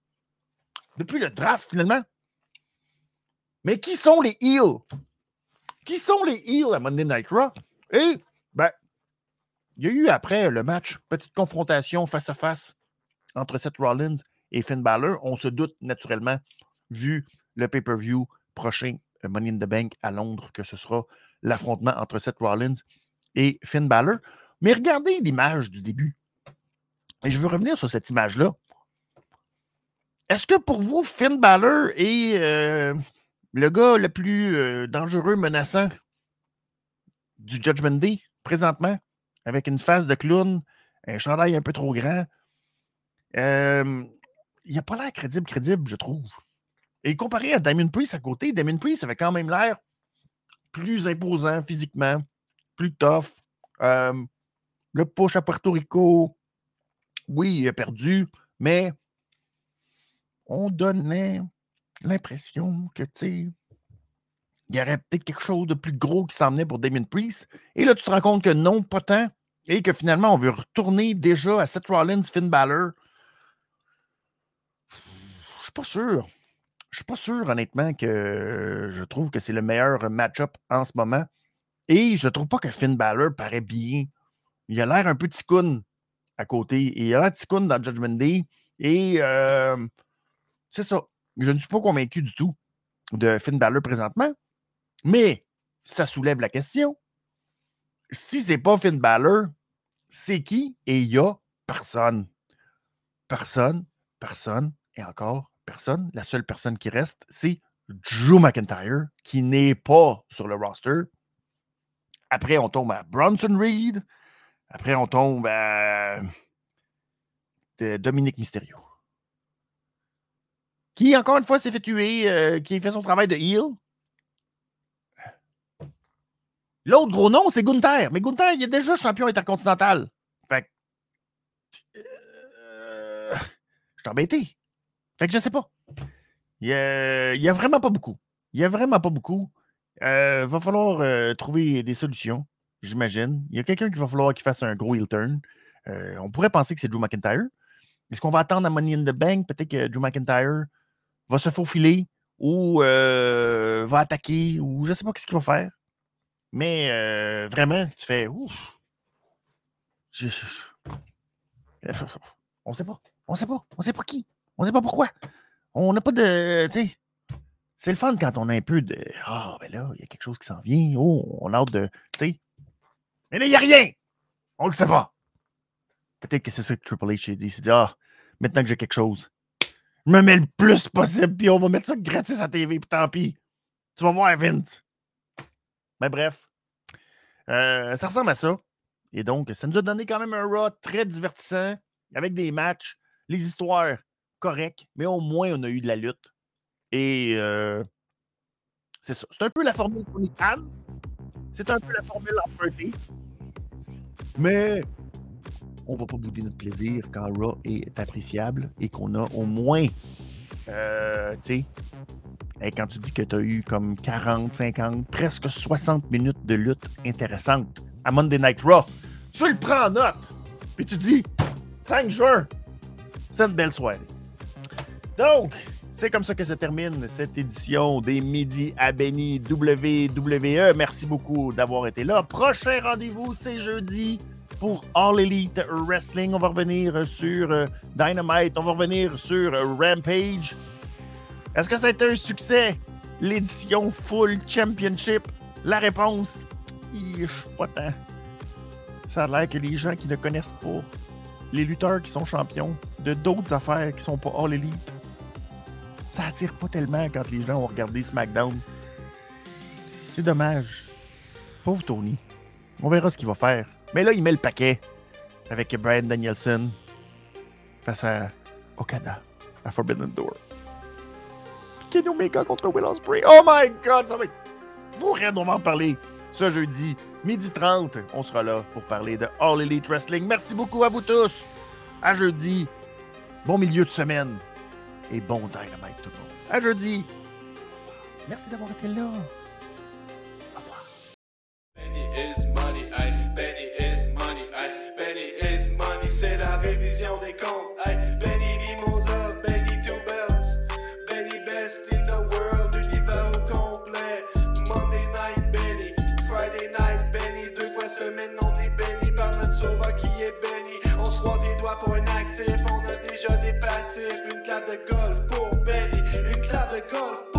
Depuis le draft, finalement. Mais qui sont les heels? Qui sont les heels à Monday Night Raw? Et, ben, il y a eu après le match, petite confrontation face à face entre Seth Rollins et Finn Balor. On se doute naturellement, vu le pay-per-view prochain euh, Money in the Bank à Londres, que ce sera l'affrontement entre Seth Rollins et Finn Balor. Mais regardez l'image du début. Et je veux revenir sur cette image-là. Est-ce que pour vous, Finn Balor est euh, le gars le plus euh, dangereux, menaçant du Judgment Day présentement? avec une face de clown, un chandail un peu trop grand? il n'a pas l'air crédible, crédible, je trouve. Et comparé à Damien Priest à côté, Damien Priest avait quand même l'air plus imposant physiquement, plus tough. le push à Puerto Rico, oui, il a perdu, mais on donnait l'impression que, tu sais, il y aurait peut-être quelque chose de plus gros qui s'emmenait pour Damien Priest. Et là, tu te rends compte que non, pas tant. Et que finalement, on veut retourner déjà à Seth Rollins, Finn Balor. Je suis pas sûr. Je suis pas sûr, honnêtement, que je trouve que c'est le meilleur match-up en ce moment. Et je trouve pas que Finn Balor paraît bien. Il a l'air un peu ticoun à côté. Il a l'air ticoun dans Judgment Day. Et euh, c'est ça. Je ne suis pas convaincu du tout de Finn Balor présentement. Mais ça soulève la question. Si c'est pas Finn Balor, c'est qui? Et il y a personne. Personne, personne et encore personne. La seule personne qui reste, c'est Drew McIntyre, qui n'est pas sur le roster. Après, on tombe à Bronson Reed. Après, on tombe à Dominique Mysterio. Qui, encore une fois, s'est fait tuer, euh, qui fait son travail de heel. L'autre gros nom, c'est Gunther. Mais Gunther, il est déjà champion intercontinental. Fait que. Euh, je suis embêté. Fait que je sais pas. Il y a, a vraiment pas beaucoup. Il y a vraiment pas beaucoup. Euh, va falloir euh, trouver des solutions, j'imagine. Il y a quelqu'un qui va falloir qu'il fasse un gros heel turn. Euh, on pourrait penser que c'est Drew McIntyre. Est-ce qu'on va attendre à Money in the Bank? Peut-être que Drew McIntyre va se faufiler ou va attaquer ou je ne sais pas ce qu'il va faire. Mais vraiment, tu fais. On ne sait pas. On ne sait pas. On ne sait pas qui. On ne sait pas pourquoi. On n'a pas de. C'est le fun quand on a un peu de Ah, ben là, il y a quelque chose qui s'en vient. Oh, on a hâte de. Tu sais. Mais là, il n'y a rien. On le sait pas. Peut-être que c'est ça que Triple H a dit. C'est dit Ah, maintenant que j'ai quelque chose, je me mets le plus possible, puis on va mettre ça gratis à TV, puis tant pis. Tu vas voir Vince. Mais bref. Euh, ça ressemble à ça. Et donc, ça nous a donné quand même un Raw très divertissant, avec des matchs, les histoires correctes, mais au moins on a eu de la lutte. Et c'est ça. C'est un peu la formule Tony Khan. C'est un peu la formule empruntée. Mais on va pas bouder notre plaisir quand Raw est appréciable et qu'on a au moins, tu sais, quand tu dis que tu as eu comme 40, 50, presque 60 minutes de lutte intéressante à Monday Night Raw, tu le prends en note. Puis tu dis, 5 juin, c'est une belle soirée. Donc, c'est comme ça que se termine cette édition des Midi à Benny WWE. Merci beaucoup d'avoir été là. Prochain rendez-vous, c'est jeudi pour All Elite Wrestling. On va revenir sur euh, Dynamite. On va revenir sur euh, Rampage. Est-ce que ça a été un succès, l'édition Full Championship? La réponse, je suis pas tant. Ça a l'air que les gens qui ne connaissent pas les lutteurs qui sont champions de d'autres affaires qui sont pas All Elite ça attire pas tellement quand les gens ont regardé SmackDown. C'est dommage. Pauvre Tony. On verra ce qu'il va faire. Mais là, il met le paquet avec Brian Danielson face à Okada à Forbidden Door. Kenny Omega contre Will Ospreay. Oh my God, ça va être... Vous on va parler ce jeudi, midi 30. On sera là pour parler de All Elite Wrestling. Merci beaucoup à vous tous. À jeudi. Bon milieu de semaine et bon Dynamite tout le monde. À jeudi. Merci d'avoir été là. Au revoir. Benny is money, I, Benny is money, I, Benny is money, c'est la révision des comptes. I, de golf pour Benny, une clave de golf